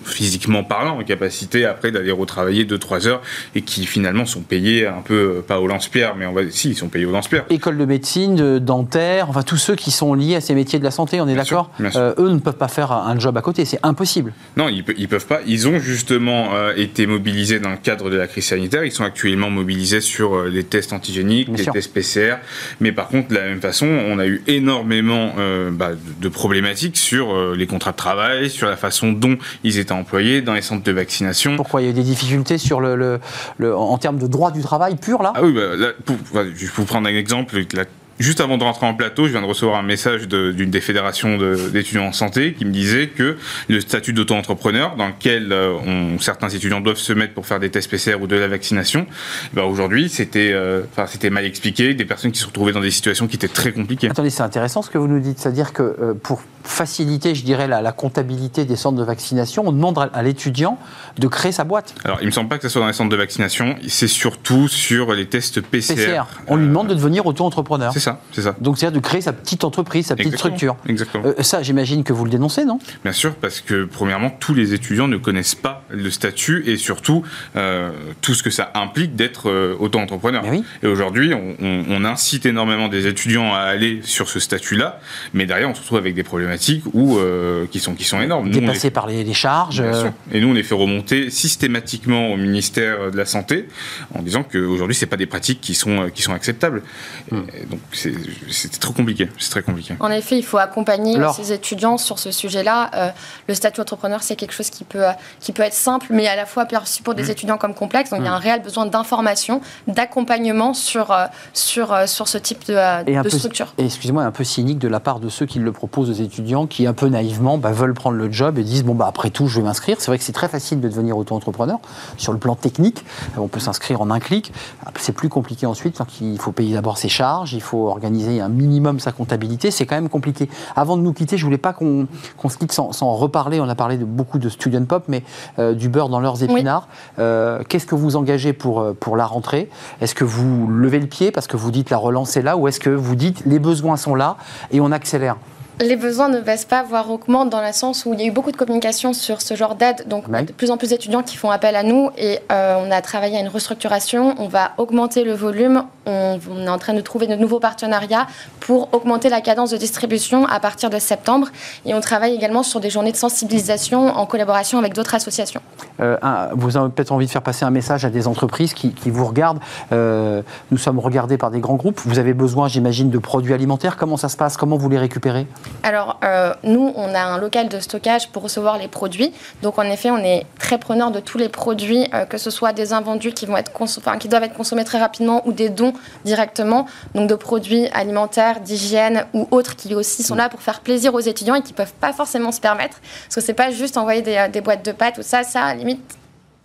Speaker 6: physiquement parlant en capacité après d'aller retravailler 2-3 heures et qui finalement sont payés un peu, euh, pas au lance-pierre, mais on va, si, ils sont payés au lance-pierre.
Speaker 1: École de médecine, de dentaire, enfin tous ceux qui sont liés à ces métiers de la santé, on est d'accord Eux ne peuvent pas faire un job à côté, c'est impossible.
Speaker 6: Non, ils, ils peuvent pas. Ils ont justement été mobilisés dans le cadre de la crise sanitaire. Ils sont actuellement mobilisés sur les tests antigéniques, les tests PCR. Mais par contre, de la même façon, on a eu énormément bah, de problématiques sur euh, les contrats de travail, sur la façon dont ils étaient employés dans les centres de vaccination.
Speaker 1: Pourquoi Il y a eu des difficultés sur le, en termes de droit du travail pur, là?
Speaker 6: Ah oui, bah, pour, je vais vous prendre un exemple. La Juste avant de rentrer en plateau, je viens de recevoir un message d'une des fédérations d'étudiants en santé qui me disait que le statut d'auto-entrepreneur, dans lequel euh, certains étudiants doivent se mettre pour faire des tests PCR ou de la vaccination, bah aujourd'hui c'était euh, c'était mal expliqué, des personnes qui se retrouvaient dans des situations qui étaient très compliquées.
Speaker 1: Attendez, c'est intéressant ce que vous nous dites, c'est-à-dire que euh, pour faciliter, je dirais, la, comptabilité des centres de vaccination, on demande à, l'étudiant de créer sa boîte.
Speaker 6: Alors, il me semble pas que ce soit dans les centres de vaccination, c'est surtout sur les tests PCR. PCR.
Speaker 1: On lui demande de devenir auto-entrepreneur.
Speaker 6: C'est ça, c'est ça.
Speaker 1: Donc, c'est-à-dire de créer sa petite entreprise, sa petite structure.
Speaker 6: Exactement.
Speaker 1: Euh, ça, j'imagine que vous le dénoncez, non?
Speaker 6: Bien sûr, parce que, premièrement, tous les étudiants ne connaissent pas le statut et surtout euh, tout ce que ça implique d'être euh, auto-entrepreneur. Et aujourd'hui, on, on incite énormément des étudiants à aller sur ce statut-là, mais derrière, on se retrouve avec des problèmes ou euh, qui, sont, qui sont énormes.
Speaker 1: Dépassés par les, charges. Euh.
Speaker 6: Et nous, on les fait remonter systématiquement au ministère de la Santé en disant qu'aujourd'hui, ce pas des pratiques qui sont, qui sont acceptables. Hmm. Donc, c'est trop compliqué. C'est très compliqué.
Speaker 7: En effet, il faut accompagner ces étudiants sur ce sujet-là. Euh, le statut entrepreneur, c'est quelque chose qui peut, qui peut être simple, mais à la fois perçu pour des hmm. étudiants comme complexe. Donc, il y a hmm. un réel besoin d'information, d'accompagnement sur, sur, sur ce type de, de structure.
Speaker 1: Et excusez-moi, un peu cynique de la part de ceux qui le proposent aux étudiants qui, un peu naïvement, bah, veulent prendre le job et disent bon, bah, après tout, je vais m'inscrire. C'est vrai que c'est très facile de devenir auto-entrepreneur sur le plan technique. On peut s'inscrire en un clic. C'est plus compliqué ensuite. Il faut payer d'abord ses charges, il faut organiser un minimum sa comptabilité. C'est quand même compliqué. Avant de nous quitter, je voulais pas qu'on se quitte sans, reparler. On a parlé de beaucoup de student pop, mais euh, du beurre dans leurs épinards. Euh, qu'est-ce que vous engagez pour, euh, pour la rentrée? Est-ce que vous levez le pied parce que vous dites la relance est là ou est-ce que vous dites les besoins sont là et on accélère?
Speaker 7: Les besoins ne baissent pas, voire augmentent dans le sens où il y a eu beaucoup de communication sur ce genre d'aide. Donc, de plus en plus d'étudiants qui font appel à nous et euh, on a travaillé à une restructuration. On va augmenter le volume. On, est en train de trouver de nouveaux partenariats pour augmenter la cadence de distribution à partir de septembre. Et on travaille également sur des journées de sensibilisation en collaboration avec d'autres associations.
Speaker 1: Euh, vous avez peut-être envie de faire passer un message à des entreprises qui, vous regardent. Euh, nous sommes regardés par des grands groupes. Vous avez besoin, j'imagine, de produits alimentaires. Comment ça se passe? Comment vous les récupérez?
Speaker 7: Alors, euh, nous, on a un local de stockage pour recevoir les produits. Donc, en effet, on est très preneur de tous les produits, euh, que ce soit des invendus qui, vont être qui doivent être consommés très rapidement ou des dons directement. Donc, de produits alimentaires, d'hygiène ou autres qui aussi sont là pour faire plaisir aux étudiants et qui ne peuvent pas forcément se permettre. Parce que ce n'est pas juste envoyer des, euh, des boîtes de pâtes ou ça, ça, limite,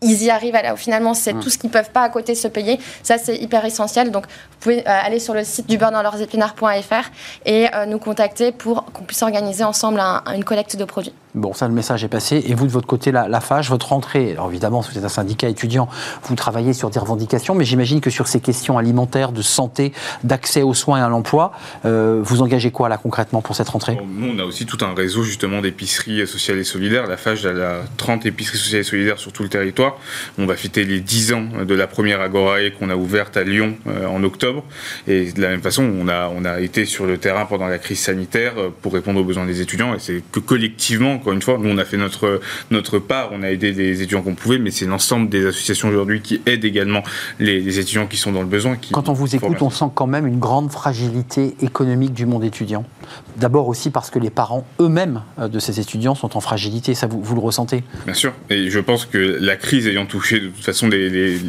Speaker 7: ils y arrivent. À finalement, c'est mm. tout ce qu'ils peuvent pas à côté se payer. Ça, c'est hyper essentiel. Donc, vous pouvez euh, aller sur le site du beurre dans leurs épinards.fr et euh, nous contacter pour qu'on puisse organiser ensemble une collecte de produits.
Speaker 1: Bon, ça, le message est passé. Et vous, de votre côté, la, la FAGE, votre rentrée, alors évidemment, si vous êtes un syndicat étudiant, vous travaillez sur des revendications, mais j'imagine que sur ces questions alimentaires, de santé, d'accès aux soins et à l'emploi, euh, vous engagez quoi, là, concrètement, pour cette rentrée?
Speaker 6: Nous, on a aussi tout un réseau, justement, d'épiceries sociales et solidaires. La FAGE, elle a 30 épiceries sociales et solidaires sur tout le territoire. On va fêter les 10 ans de la première Agorae qu'on a ouverte à Lyon euh, en octobre. Et de la même façon, on a, on a été sur le terrain pendant la crise sanitaire euh, pour répondre aux besoins des étudiants. Et c'est que collectivement, encore une fois, nous on a fait notre, notre part, on a aidé les étudiants qu'on pouvait, mais c'est l'ensemble des associations aujourd'hui qui aident également les, étudiants qui sont dans le besoin.
Speaker 1: quand on vous écoute, on sent quand même une grande fragilité économique du monde étudiant. D'abord aussi parce que les parents eux-mêmes euh, de ces étudiants sont en fragilité, ça vous, vous le ressentez?
Speaker 6: Bien sûr, et je pense que la crise ayant touché de toute façon les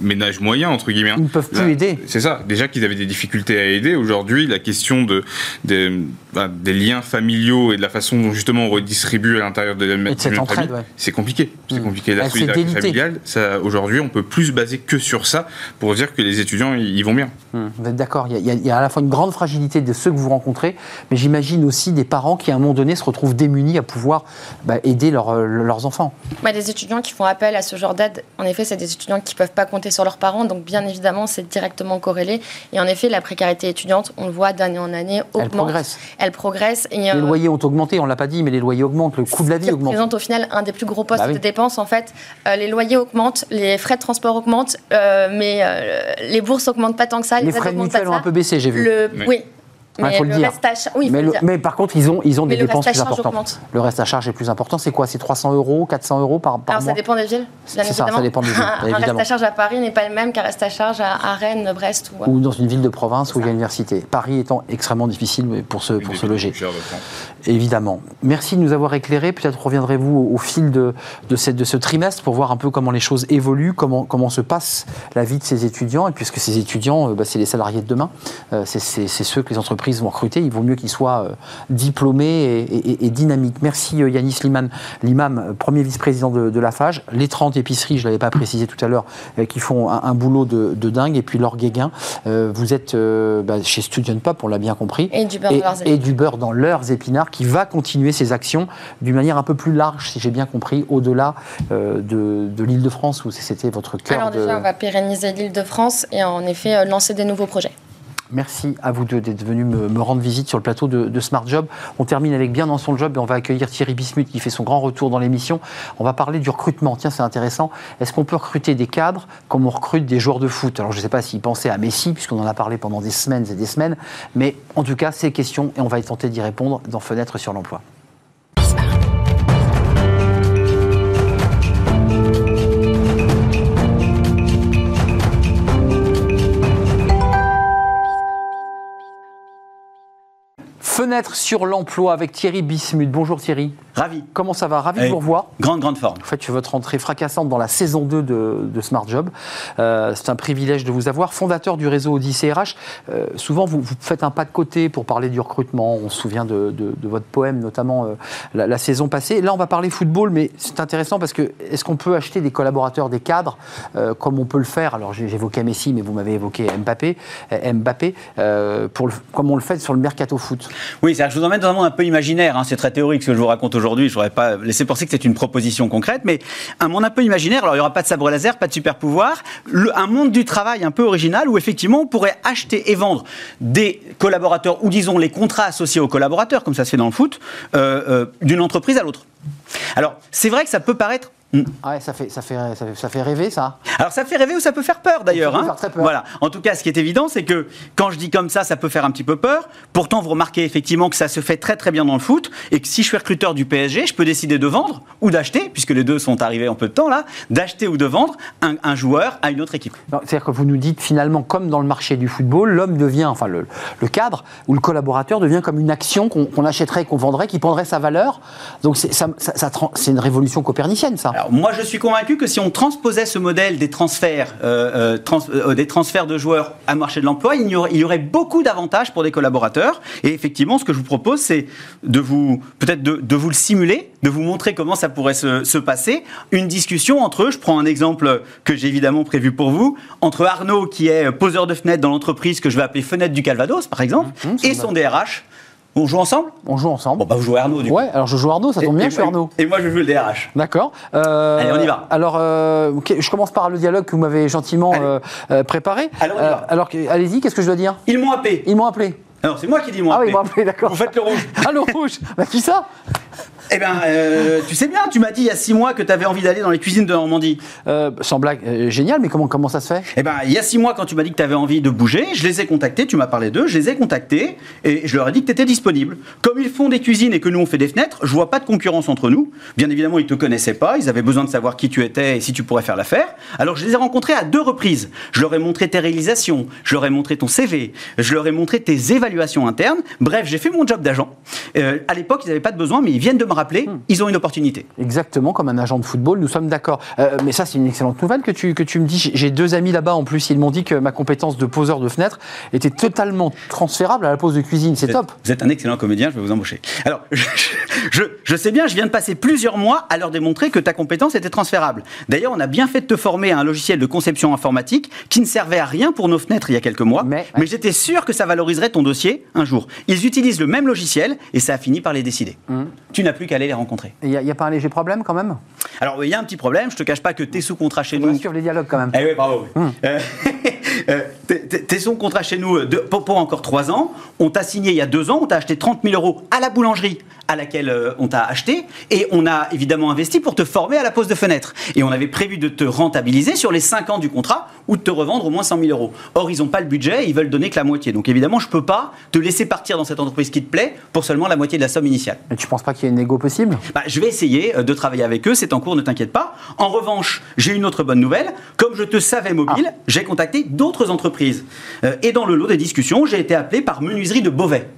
Speaker 6: ménages moyens, entre guillemets.
Speaker 1: Ils ne peuvent plus
Speaker 6: Là,
Speaker 1: aider.
Speaker 6: C'est ça. Déjà qu'ils avaient des difficultés à aider. Aujourd'hui, la question de, des, bah, des liens familiaux et de la façon dont justement on redistribue à l'intérieur de la même
Speaker 1: entraide,
Speaker 6: famille,
Speaker 1: ouais.
Speaker 6: c'est compliqué. C'est
Speaker 1: Mm.
Speaker 6: compliqué. La
Speaker 1: s'est
Speaker 6: solidarité familiale, aujourd'hui, on peut plus se baser que sur ça pour dire que les étudiants, ils vont bien.
Speaker 1: Hum, Vous êtes d'accord il, y a- il y à la fois une grande fragilité de ceux que vous rencontrez, mais j'imagine aussi des parents qui, à un moment donné, se retrouvent démunis à pouvoir bah, aider leur, euh, leurs enfants.
Speaker 7: Bah, des étudiants qui font appel à ce genre d'aide, en effet, c'est des étudiants qui ne peuvent pas compter sur leurs parents, donc bien évidemment, c'est directement corrélé. Et en effet, la précarité étudiante, on le voit d'année en année, augmente.
Speaker 1: Elle progresse.
Speaker 7: Elle progresse. Et,
Speaker 1: Les
Speaker 7: euh,
Speaker 1: loyers ont augmenté, on l'a pas dit, mais les loyers augmentent, le coût de la vie augmente.
Speaker 7: représente au final un des plus gros postes
Speaker 1: Bah oui.
Speaker 7: de dépenses. En fait, Euh, les loyers augmentent, les frais de transport augmentent, euh, mais euh, les bourses augmentent pas tant que ça.
Speaker 1: Les frais
Speaker 7: augmentent
Speaker 1: mutuels
Speaker 7: pas
Speaker 1: ont un peu baissé, j'ai vu.
Speaker 7: Le,
Speaker 6: Oui.
Speaker 7: oui. Mais
Speaker 1: faut le dire.
Speaker 7: reste à cha- oui,
Speaker 1: mais,
Speaker 7: le
Speaker 1: par contre, ils ont, ils ont
Speaker 7: Mais
Speaker 1: des dépenses plus
Speaker 7: charge
Speaker 1: importantes.
Speaker 7: augmente.
Speaker 1: Le reste à charge est plus important. C'est quoi? C'est 300 euros, 400 euros par, par
Speaker 7: Alors
Speaker 1: mois?
Speaker 7: ça dépend des villes,
Speaker 1: C'est ça, dépend des villes,
Speaker 7: Un reste à charge à Paris n'est pas le même qu'un reste à charge à, à Rennes, Brest ou.
Speaker 1: Ou dans une ville de province où il y a une université. Paris étant extrêmement difficile pour se, pour se loger. Évidemment. Merci de nous avoir éclairés. Peut-être reviendrez-vous au, au fil de, de, cette- de ce trimestre pour voir un peu comment les choses évoluent, comment, comment se passe la vie de ces étudiants. Et puisque ces étudiants, euh, bah, c'est les salariés de demain, euh, c'est ceux que les entreprises vont recruter. Il vaut mieux qu'ils soient euh, diplômés et, et- et dynamiques. Merci euh, Yanis Liman, l'imam, euh, premier vice-président de, de la FAGE. Les 30 épiceries, je ne l'avais pas précisé tout à l'heure, qui font un, un boulot de, de dingue. Et puis Laure Guéguin, vous êtes bah, chez Student Pop, on l'a bien compris
Speaker 7: Et du beurre
Speaker 1: et,
Speaker 7: dans leurs
Speaker 1: et du beurre dans leurs épinards qui va continuer ses actions d'une manière un peu plus large, si j'ai bien compris, au-delà de, de l'île de France où c'était votre cœur
Speaker 7: Alors déjà, on va pérenniser l'île de France et en effet lancer des nouveaux projets.
Speaker 1: Merci à vous deux d'être venus me, rendre visite sur le plateau de, Smart Job. On termine avec bien dans son job et on va accueillir Thierry Bismuth qui fait son grand retour dans l'émission. On va parler du recrutement. Tiens, c'est intéressant. Est-ce qu'on peut recruter des cadres comme on recrute des joueurs de foot? Alors, je ne sais pas s'il pensait à Messi, puisqu'on en a parlé pendant des semaines et des semaines, mais en tout cas, c'est question et on va tenter d'y répondre dans Fenêtre sur l'emploi. Fenêtre sur l'emploi avec Thierry Bismuth. Bonjour Thierry.
Speaker 8: Ravi.
Speaker 1: Comment ça va? Ravi de
Speaker 8: Eh,
Speaker 1: vous revoir.
Speaker 8: Grande, grande forme.
Speaker 1: Vous faites votre entrée fracassante dans la saison 2 de, de Smart Job. Euh, c'est un privilège de vous avoir. Fondateur du réseau Odyssée RH, euh, souvent vous, vous faites un pas de côté pour parler du recrutement. On se souvient de, de- de votre poème, notamment euh, la, la saison passée. Là, on va parler football, mais c'est intéressant parce que est-ce qu'on peut acheter des collaborateurs, des cadres, comme on peut le faire? Alors, j'ai- j'évoquais Messi, mais vous m'avez évoqué Mbappé, Mbappé pour le- comme on le fait sur le mercato foot.
Speaker 8: Oui, c'est-à-dire que je vous emmène dans un monde un peu imaginaire. hein. C'est très théorique ce que je vous raconte aujourd'hui. Je n'aurais pas laissé penser que c'est une proposition concrète, mais un monde un peu imaginaire. Alors, il n'y aura pas de sabre laser, pas de super pouvoir. Un monde du travail un peu original où effectivement on pourrait acheter et vendre des collaborateurs ou disons les contrats associés aux collaborateurs, comme ça se fait dans le foot, euh, euh, d'une entreprise à l'autre. Alors, c'est vrai que ça peut paraître Hmm.
Speaker 1: Ah ouais, ça fait, ça, fait, ça, fait, ça fait rêver, ça.
Speaker 8: Alors ça fait rêver ou ça peut faire peur d'ailleurs. Hein. Voilà. En tout cas, ce qui est évident, c'est que quand je dis comme ça, ça peut faire un petit peu peur. Pourtant, vous remarquez effectivement que ça se fait très très bien dans le foot et que si je suis recruteur du PSG, je peux décider de vendre ou d'acheter, puisque les deux sont arrivés en peu de temps là, d'acheter ou de vendre un, un joueur à une autre équipe.
Speaker 1: C'est-à-dire que vous nous dites finalement, comme dans le marché du football, l'homme devient, enfin le, le cadre ou le collaborateur devient comme une action qu'on qu'on achèterait, qu'on vendrait, qui prendrait sa valeur. Donc c'est ça- ça- une révolution copernicienne, ça.
Speaker 8: Alors moi, je suis convaincu que si on transposait ce modèle des transferts, euh, euh, trans- euh, des transferts de joueurs à marché de l'emploi, il y aurait, il y aurait beaucoup d'avantages pour des collaborateurs. Et effectivement, ce que je vous propose, c'est de vous peut-être de, de vous le simuler, de vous montrer comment ça pourrait se, se passer. Une discussion entre eux. Je prends un exemple que j'ai évidemment prévu pour vous entre Arnaud, qui est poseur de fenêtres dans l'entreprise que je vais appeler Fenêtre du Calvados, par exemple,
Speaker 1: Mmh, c'est
Speaker 8: et son DRH. On joue ensemble?
Speaker 1: On joue ensemble.
Speaker 8: Bon, bah vous jouez Arnaud du coup.
Speaker 1: ouais, alors je joue Arnaud, ça tombe
Speaker 8: Et-
Speaker 1: bien,
Speaker 8: et
Speaker 1: je suis
Speaker 8: moi-
Speaker 1: Arnaud.
Speaker 8: Et moi, je joue le DRH.
Speaker 1: D'accord. Euh,
Speaker 8: Allez, on y va.
Speaker 1: Alors, euh, je commence par le dialogue que vous m'avez gentiment euh, préparé.
Speaker 8: Allez, on y va.
Speaker 1: alors, allez-y, qu'est-ce que je dois dire?
Speaker 8: Ils m'ont appelé.
Speaker 1: Ils m'ont appelé.
Speaker 8: Alors, c'est moi qui dis m'ont
Speaker 1: Ah oui,
Speaker 8: appelé.
Speaker 1: ils m'ont appelé, d'accord.
Speaker 8: Vous faites le rouge.
Speaker 1: Ah, le rouge Bah, qui ça?
Speaker 8: Eh bien, euh, tu sais bien, tu m'as dit il y a six mois que tu avais envie d'aller dans les cuisines de Normandie.
Speaker 1: Euh, Sans blague, euh, génial, mais comment, comment ça se fait?
Speaker 8: Eh bien, il y a six mois, quand tu m'as dit que tu avais envie de bouger, je les ai contactés, tu m'as parlé d'eux, je les ai contactés et je leur ai dit que tu étais disponible. Comme ils font des cuisines et que nous on fait des fenêtres, je vois pas de concurrence entre nous. Bien évidemment, ils te connaissaient pas, ils avaient besoin de savoir qui tu étais et si tu pourrais faire l'affaire. Alors, je les ai rencontrés à deux reprises. Je leur ai montré tes réalisations, je leur ai montré ton CV, je leur ai montré tes évaluations internes. Bref, j'ai fait mon job d'agent. Euh, à l'époque, ils n'avaient pas de besoin, mais ils viennent de me rappeler, ils ont une opportunité.
Speaker 1: Exactement, comme un agent de football, nous sommes d'accord. Euh, mais ça, c'est une excellente nouvelle que tu, que tu me dis. J'ai deux amis là-bas en plus, ils m'ont dit que ma compétence de poseur de fenêtre était totalement transférable à la pose de cuisine. C'est top.
Speaker 8: Vous êtes un excellent comédien, je vais vous embaucher. Alors, je, je- je sais bien, je viens de passer plusieurs mois à leur démontrer que ta compétence était transférable. D'ailleurs, on a bien fait de te former à un logiciel de conception informatique qui ne servait à rien pour nos fenêtres il y a quelques mois,
Speaker 1: Mais-
Speaker 8: mais, j'étais sûr que ça valoriserait ton dossier un jour. Ils utilisent le même logiciel et ça a fini par les décider. Tu n'as plus qu'à aller les rencontrer.
Speaker 1: Il n'y a, y a pas un léger problème quand même?
Speaker 8: Alors, il y a un petit problème, je te cache pas que tes sous-contrats chez
Speaker 1: On
Speaker 8: nous.
Speaker 1: suivre les dialogues quand même.
Speaker 8: Eh oui, bravo. Euh, euh, t'es- son contrat chez nous euh, de- pour, pour encore 3 ans. On t'a signé il y a 2 ans, on t'a acheté 30 000 euros à la boulangerie à laquelle euh, on t'a acheté. Et on a évidemment investi pour te former à la pose de fenêtre. Et on avait prévu de te rentabiliser sur les 5 ans du contrat ou de te revendre au moins 100 000 euros. Or, ils n'ont pas le budget, ils veulent donner que la moitié. Donc évidemment, je ne peux pas te laisser partir dans cette entreprise qui te plaît pour seulement la moitié de la somme initiale.
Speaker 1: Mais tu penses pas qu'il y ait une négo possible?
Speaker 8: Bah, je vais essayer euh, de travailler avec eux, c'est en cours, ne t'inquiète pas. En revanche, j'ai une autre bonne nouvelle. Comme je te savais mobile, j'ai contacté d'autres entreprises. Euh, et dans le lot des discussions, j'ai été appelé par Menuiserie de Beauvais.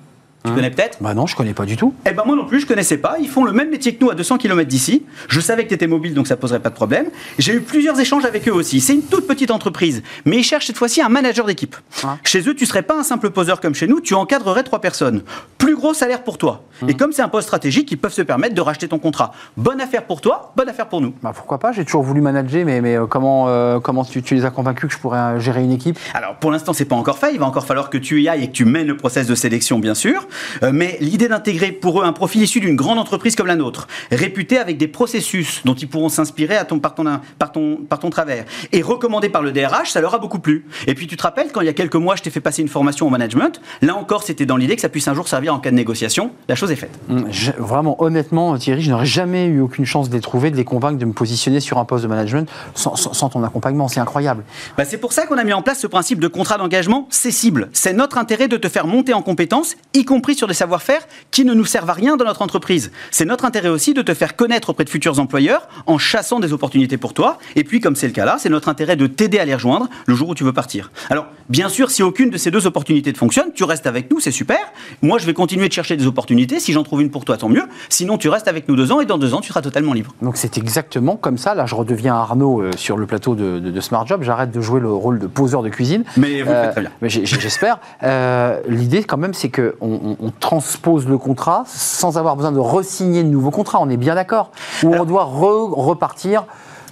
Speaker 8: Tu connais peut-être?
Speaker 1: Bah non, je connais pas du tout.
Speaker 8: eh ben moi non plus, je connaissais pas. Ils font le même métier que nous à 200 km d'ici. Je savais que tu étais mobile, donc ça poserait pas de problème. J'ai eu plusieurs échanges avec eux aussi. C'est une toute petite entreprise, mais ils cherchent cette fois-ci un manager d'équipe.
Speaker 1: Ah.
Speaker 8: Chez eux, tu serais pas un simple poseur comme chez nous, tu encadrerais trois personnes. Plus gros salaire pour toi. Et comme c'est un poste stratégique, ils peuvent se permettre de racheter ton contrat. Bonne affaire pour toi, bonne affaire pour nous.
Speaker 1: Bah pourquoi pas J'ai toujours voulu manager, mais, mais euh, comment, euh, comment tu, tu les as convaincus que je pourrais euh, gérer une équipe?
Speaker 8: Alors pour l'instant, c'est pas encore fait. Il va encore falloir que tu y ailles et que tu mènes le process de sélection, bien sûr. Euh, mais l'idée d'intégrer pour eux un profil issu d'une grande entreprise comme la nôtre, réputé avec des processus dont ils pourront s'inspirer à ton, par, ton, par, ton, par ton travers, et recommandé par le DRH, ça leur a beaucoup plu. Et puis tu te rappelles, quand il y a quelques mois, je t'ai fait passer une formation au management, là encore, c'était dans l'idée que ça puisse un jour servir en cas de négociation. La chose est faite.
Speaker 1: Hum, je- Vraiment, honnêtement, Thierry, je n'aurais jamais eu aucune chance de les trouver, de les convaincre de me positionner sur un poste de management sans, sans- sans ton accompagnement. C'est incroyable.
Speaker 8: Bah, c'est pour ça qu'on a mis en place ce principe de contrat d'engagement cessible. C'est notre intérêt de te faire monter en compétences, y compris sur des savoir-faire qui ne nous servent à rien dans notre entreprise. C'est notre intérêt aussi de te faire connaître auprès de futurs employeurs en chassant des opportunités pour toi. Et puis, comme c'est le cas là, c'est notre intérêt de t'aider à les rejoindre le jour où tu veux partir. Alors, bien sûr, si aucune de ces deux opportunités te fonctionne, tu restes avec nous, c'est super. Moi, je vais continuer de chercher des opportunités. Si j'en trouve une pour toi, tant mieux. Sinon, tu restes avec nous deux ans et dans deux ans, tu seras totalement libre.
Speaker 1: Donc c'est exactement comme ça. Là, je redeviens Arnaud euh, sur le plateau de, de- de Smart Job. J'arrête de jouer le rôle de poseur de cuisine.
Speaker 8: Mais vous le faites très bien.
Speaker 1: J'espère. Euh, L'idée, quand même, c'est qu'on on, on transpose le contrat sans avoir besoin de re-signer de nouveaux contrats. On est bien d'accord Ou on doit re- repartir.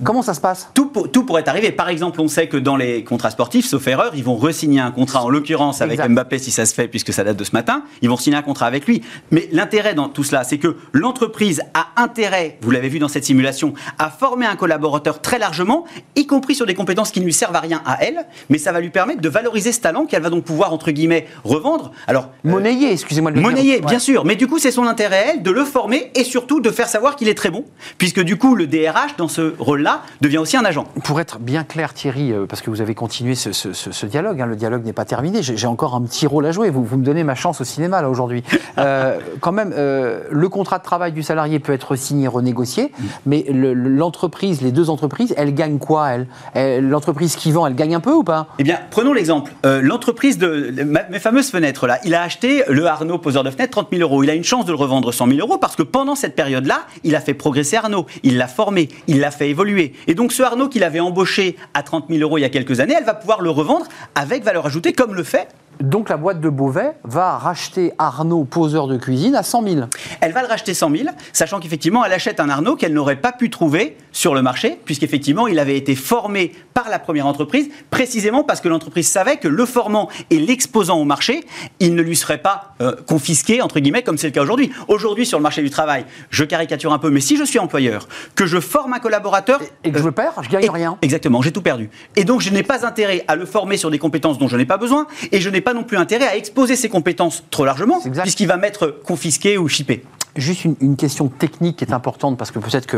Speaker 1: Comment ça se passe?
Speaker 8: Tout, pour- tout pourrait arriver. Par exemple, on sait que dans les contrats sportifs, sauf erreur, ils vont re-signer un contrat, en l'occurrence avec
Speaker 1: Exact.
Speaker 8: Mbappé, si ça se fait, puisque ça date de ce matin. Ils vont signer un contrat avec lui. Mais l'intérêt dans tout cela, c'est que l'entreprise a intérêt, vous l'avez vu dans cette simulation, à former un collaborateur très largement, y compris sur des compétences qui ne lui servent à rien à elle, mais ça va lui permettre de valoriser ce talent qu'elle va donc pouvoir, entre guillemets, revendre. Alors, euh,
Speaker 1: Monnayer, excusez-moi de le
Speaker 8: Monnayer,
Speaker 1: dire.
Speaker 8: bien
Speaker 1: Ouais.
Speaker 8: sûr. Mais du coup, c'est son intérêt, elle, de le former et surtout de faire savoir qu'il est très bon. Puisque du coup, le DRH, dans ce rôle-là, devient aussi un agent.
Speaker 1: Pour être bien clair, Thierry, euh, parce que vous avez continué ce, ce- ce- ce dialogue, hein, le dialogue n'est pas terminé, j'ai encore un petit rôle à jouer. Vous, vous me donnez ma chance au cinéma, là, aujourd'hui. Euh, quand même, euh, le contrat de travail du salarié peut être signé, renégocié, mais le- le- l'entreprise, les deux entreprises, elles gagnent quoi, elles? L'entreprise qui vend, elle gagne un peu ou pas?
Speaker 8: Eh bien, prenons l'exemple. Euh, L'entreprise de ma- mes fameuses fenêtres là, il a acheté le Arnaud poseur de fenêtre 30 000 euros. Il a une chance de le revendre 100 000 euros parce que pendant cette période-là, il a fait progresser Arnaud, il l'a formé, il l'a fait évoluer. Et donc, ce Arnaud qu'il avait embauché à 30 000 euros il y a quelques années, elle va pouvoir le revendre avec valeur ajoutée, comme le fait
Speaker 1: Donc la boîte de Beauvais va racheter Arnaud, poseur de cuisine, à 100 000.
Speaker 8: Elle va le racheter 100 000, sachant qu'effectivement, elle achète un Arnaud qu'elle n'aurait pas pu trouver sur le marché, puisqu'effectivement, il avait été formé par la première entreprise, précisément parce que l'entreprise savait que le formant et l'exposant au marché, il ne lui serait pas euh, confisqué, entre guillemets, comme c'est le cas aujourd'hui. Aujourd'hui, sur le marché du travail, je caricature un peu, mais si je suis employeur, que je forme un collaborateur...
Speaker 1: Et que je
Speaker 8: euh,
Speaker 1: le perds, je gagne
Speaker 8: et-
Speaker 1: rien.
Speaker 8: Exactement, j'ai tout perdu. Et donc, je n'ai pas intérêt à le former sur des compétences dont je n'ai pas besoin, et je n'ai pas non plus intérêt à exposer ses compétences trop largement, puisqu'il va m'être confisqué ou chippé.
Speaker 1: Juste une, une question technique qui est importante parce que peut-être que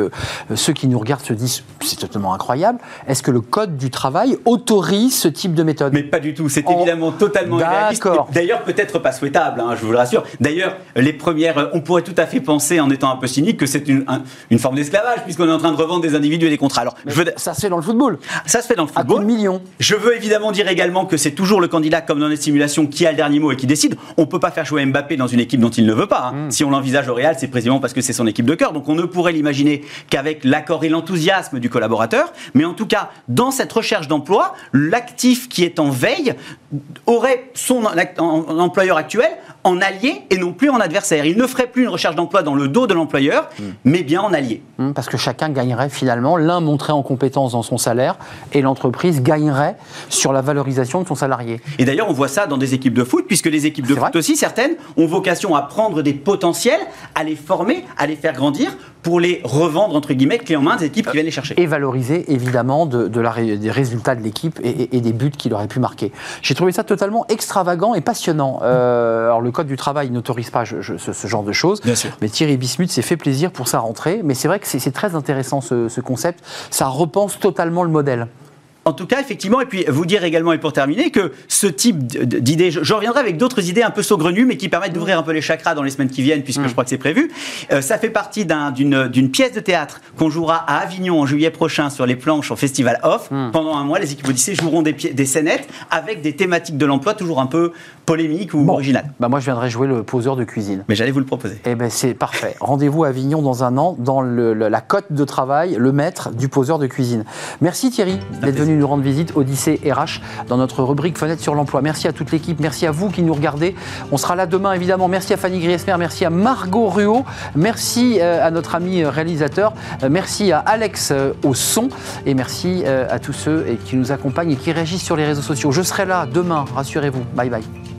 Speaker 1: euh, ceux qui nous regardent se disent c'est totalement incroyable. Est-ce que le code du travail autorise ce type de méthode?
Speaker 8: Mais pas du tout, c'est
Speaker 1: En-
Speaker 8: évidemment totalement irréaliste. D'ailleurs, peut-être pas souhaitable, hein, je vous le rassure. D'ailleurs, les premières, euh, on pourrait tout à fait penser, en étant un peu cynique, que c'est une, un- une forme d'esclavage, puisqu'on est en train de revendre des individus et des contrats. Alors, je veux-
Speaker 1: Ça se fait dans le football,
Speaker 8: ça se fait dans le
Speaker 1: à coup de
Speaker 8: football.
Speaker 1: millions.
Speaker 8: Je veux évidemment dire également que c'est toujours le candidat, comme dans les simulations, qui a le dernier mot et qui décide. On ne peut pas faire jouer Mbappé dans une équipe dont il ne veut pas. hein. Si on l'envisage au Real, c'est précisément parce que c'est son équipe de cœur. Donc on ne pourrait l'imaginer qu'avec l'accord et l'enthousiasme du collaborateur. Mais en tout cas, dans cette recherche d'emploi, l'actif qui est en veille aurait son employeur actuel en allié et non plus en adversaire. Il ne ferait plus une recherche d'emploi dans le dos de l'employeur, hmm. mais bien en allié.
Speaker 1: Hmm, parce que chacun gagnerait finalement, l'un montrait en compétence dans son salaire et l'entreprise gagnerait sur la valorisation de son salarié.
Speaker 8: Et d'ailleurs, on voit ça dans des équipes de foot, puisque les équipes de foot aussi, certaines, ont vocation à prendre des potentiels, à les former, à les faire grandir pour les revendre, entre guillemets, clé en main des équipes qui viennent les chercher.
Speaker 1: Et valoriser évidemment de, la, des résultats de l'équipe et, des buts qu'il aurait pu marquer. J'ai trouvé ça totalement extravagant et passionnant. Euh, alors le Code du travail n'autorise pas ce, genre de choses,
Speaker 8: Bien sûr.
Speaker 1: mais Thierry Bismuth s'est fait plaisir pour sa rentrée. Mais c'est vrai que c'est très intéressant ce, ce concept. Ça repense totalement le modèle.
Speaker 8: En tout cas, effectivement, et puis vous dire également, et pour terminer, que ce type d'idées, je, reviendrai avec d'autres idées un peu saugrenues, mais qui permettent d'ouvrir un peu les chakras dans les semaines qui viennent, puisque mm. je crois que c'est prévu. Euh, ça fait partie d'une pièce de théâtre qu'on jouera à Avignon en juillet prochain sur les planches au Festival Off. Mm. Pendant un mois, les équipes Odyssée joueront des, des scénettes avec des thématiques de l'emploi toujours un peu polémiques ou originales.
Speaker 1: Bah moi, je viendrai jouer le poseur de cuisine.
Speaker 8: Mais j'allais vous le proposer.
Speaker 1: Eh ben, c'est parfait. Rendez-vous à Avignon dans un an, dans la cote de travail, le maître du poseur de cuisine. Merci Thierry d'être venu nous rendre visite. Odyssée RH dans notre rubrique Fenêtre sur l'emploi. Merci à toute l'équipe, merci à vous qui nous regardez. On sera là demain évidemment. Merci à Fanny Griesmer, merci à Margot Ruot, merci euh, à notre ami euh, réalisateur, euh, merci à Alex au son et merci à tous ceux qui nous accompagnent et qui réagissent sur les réseaux sociaux. Je serai là demain, rassurez-vous. Bye bye.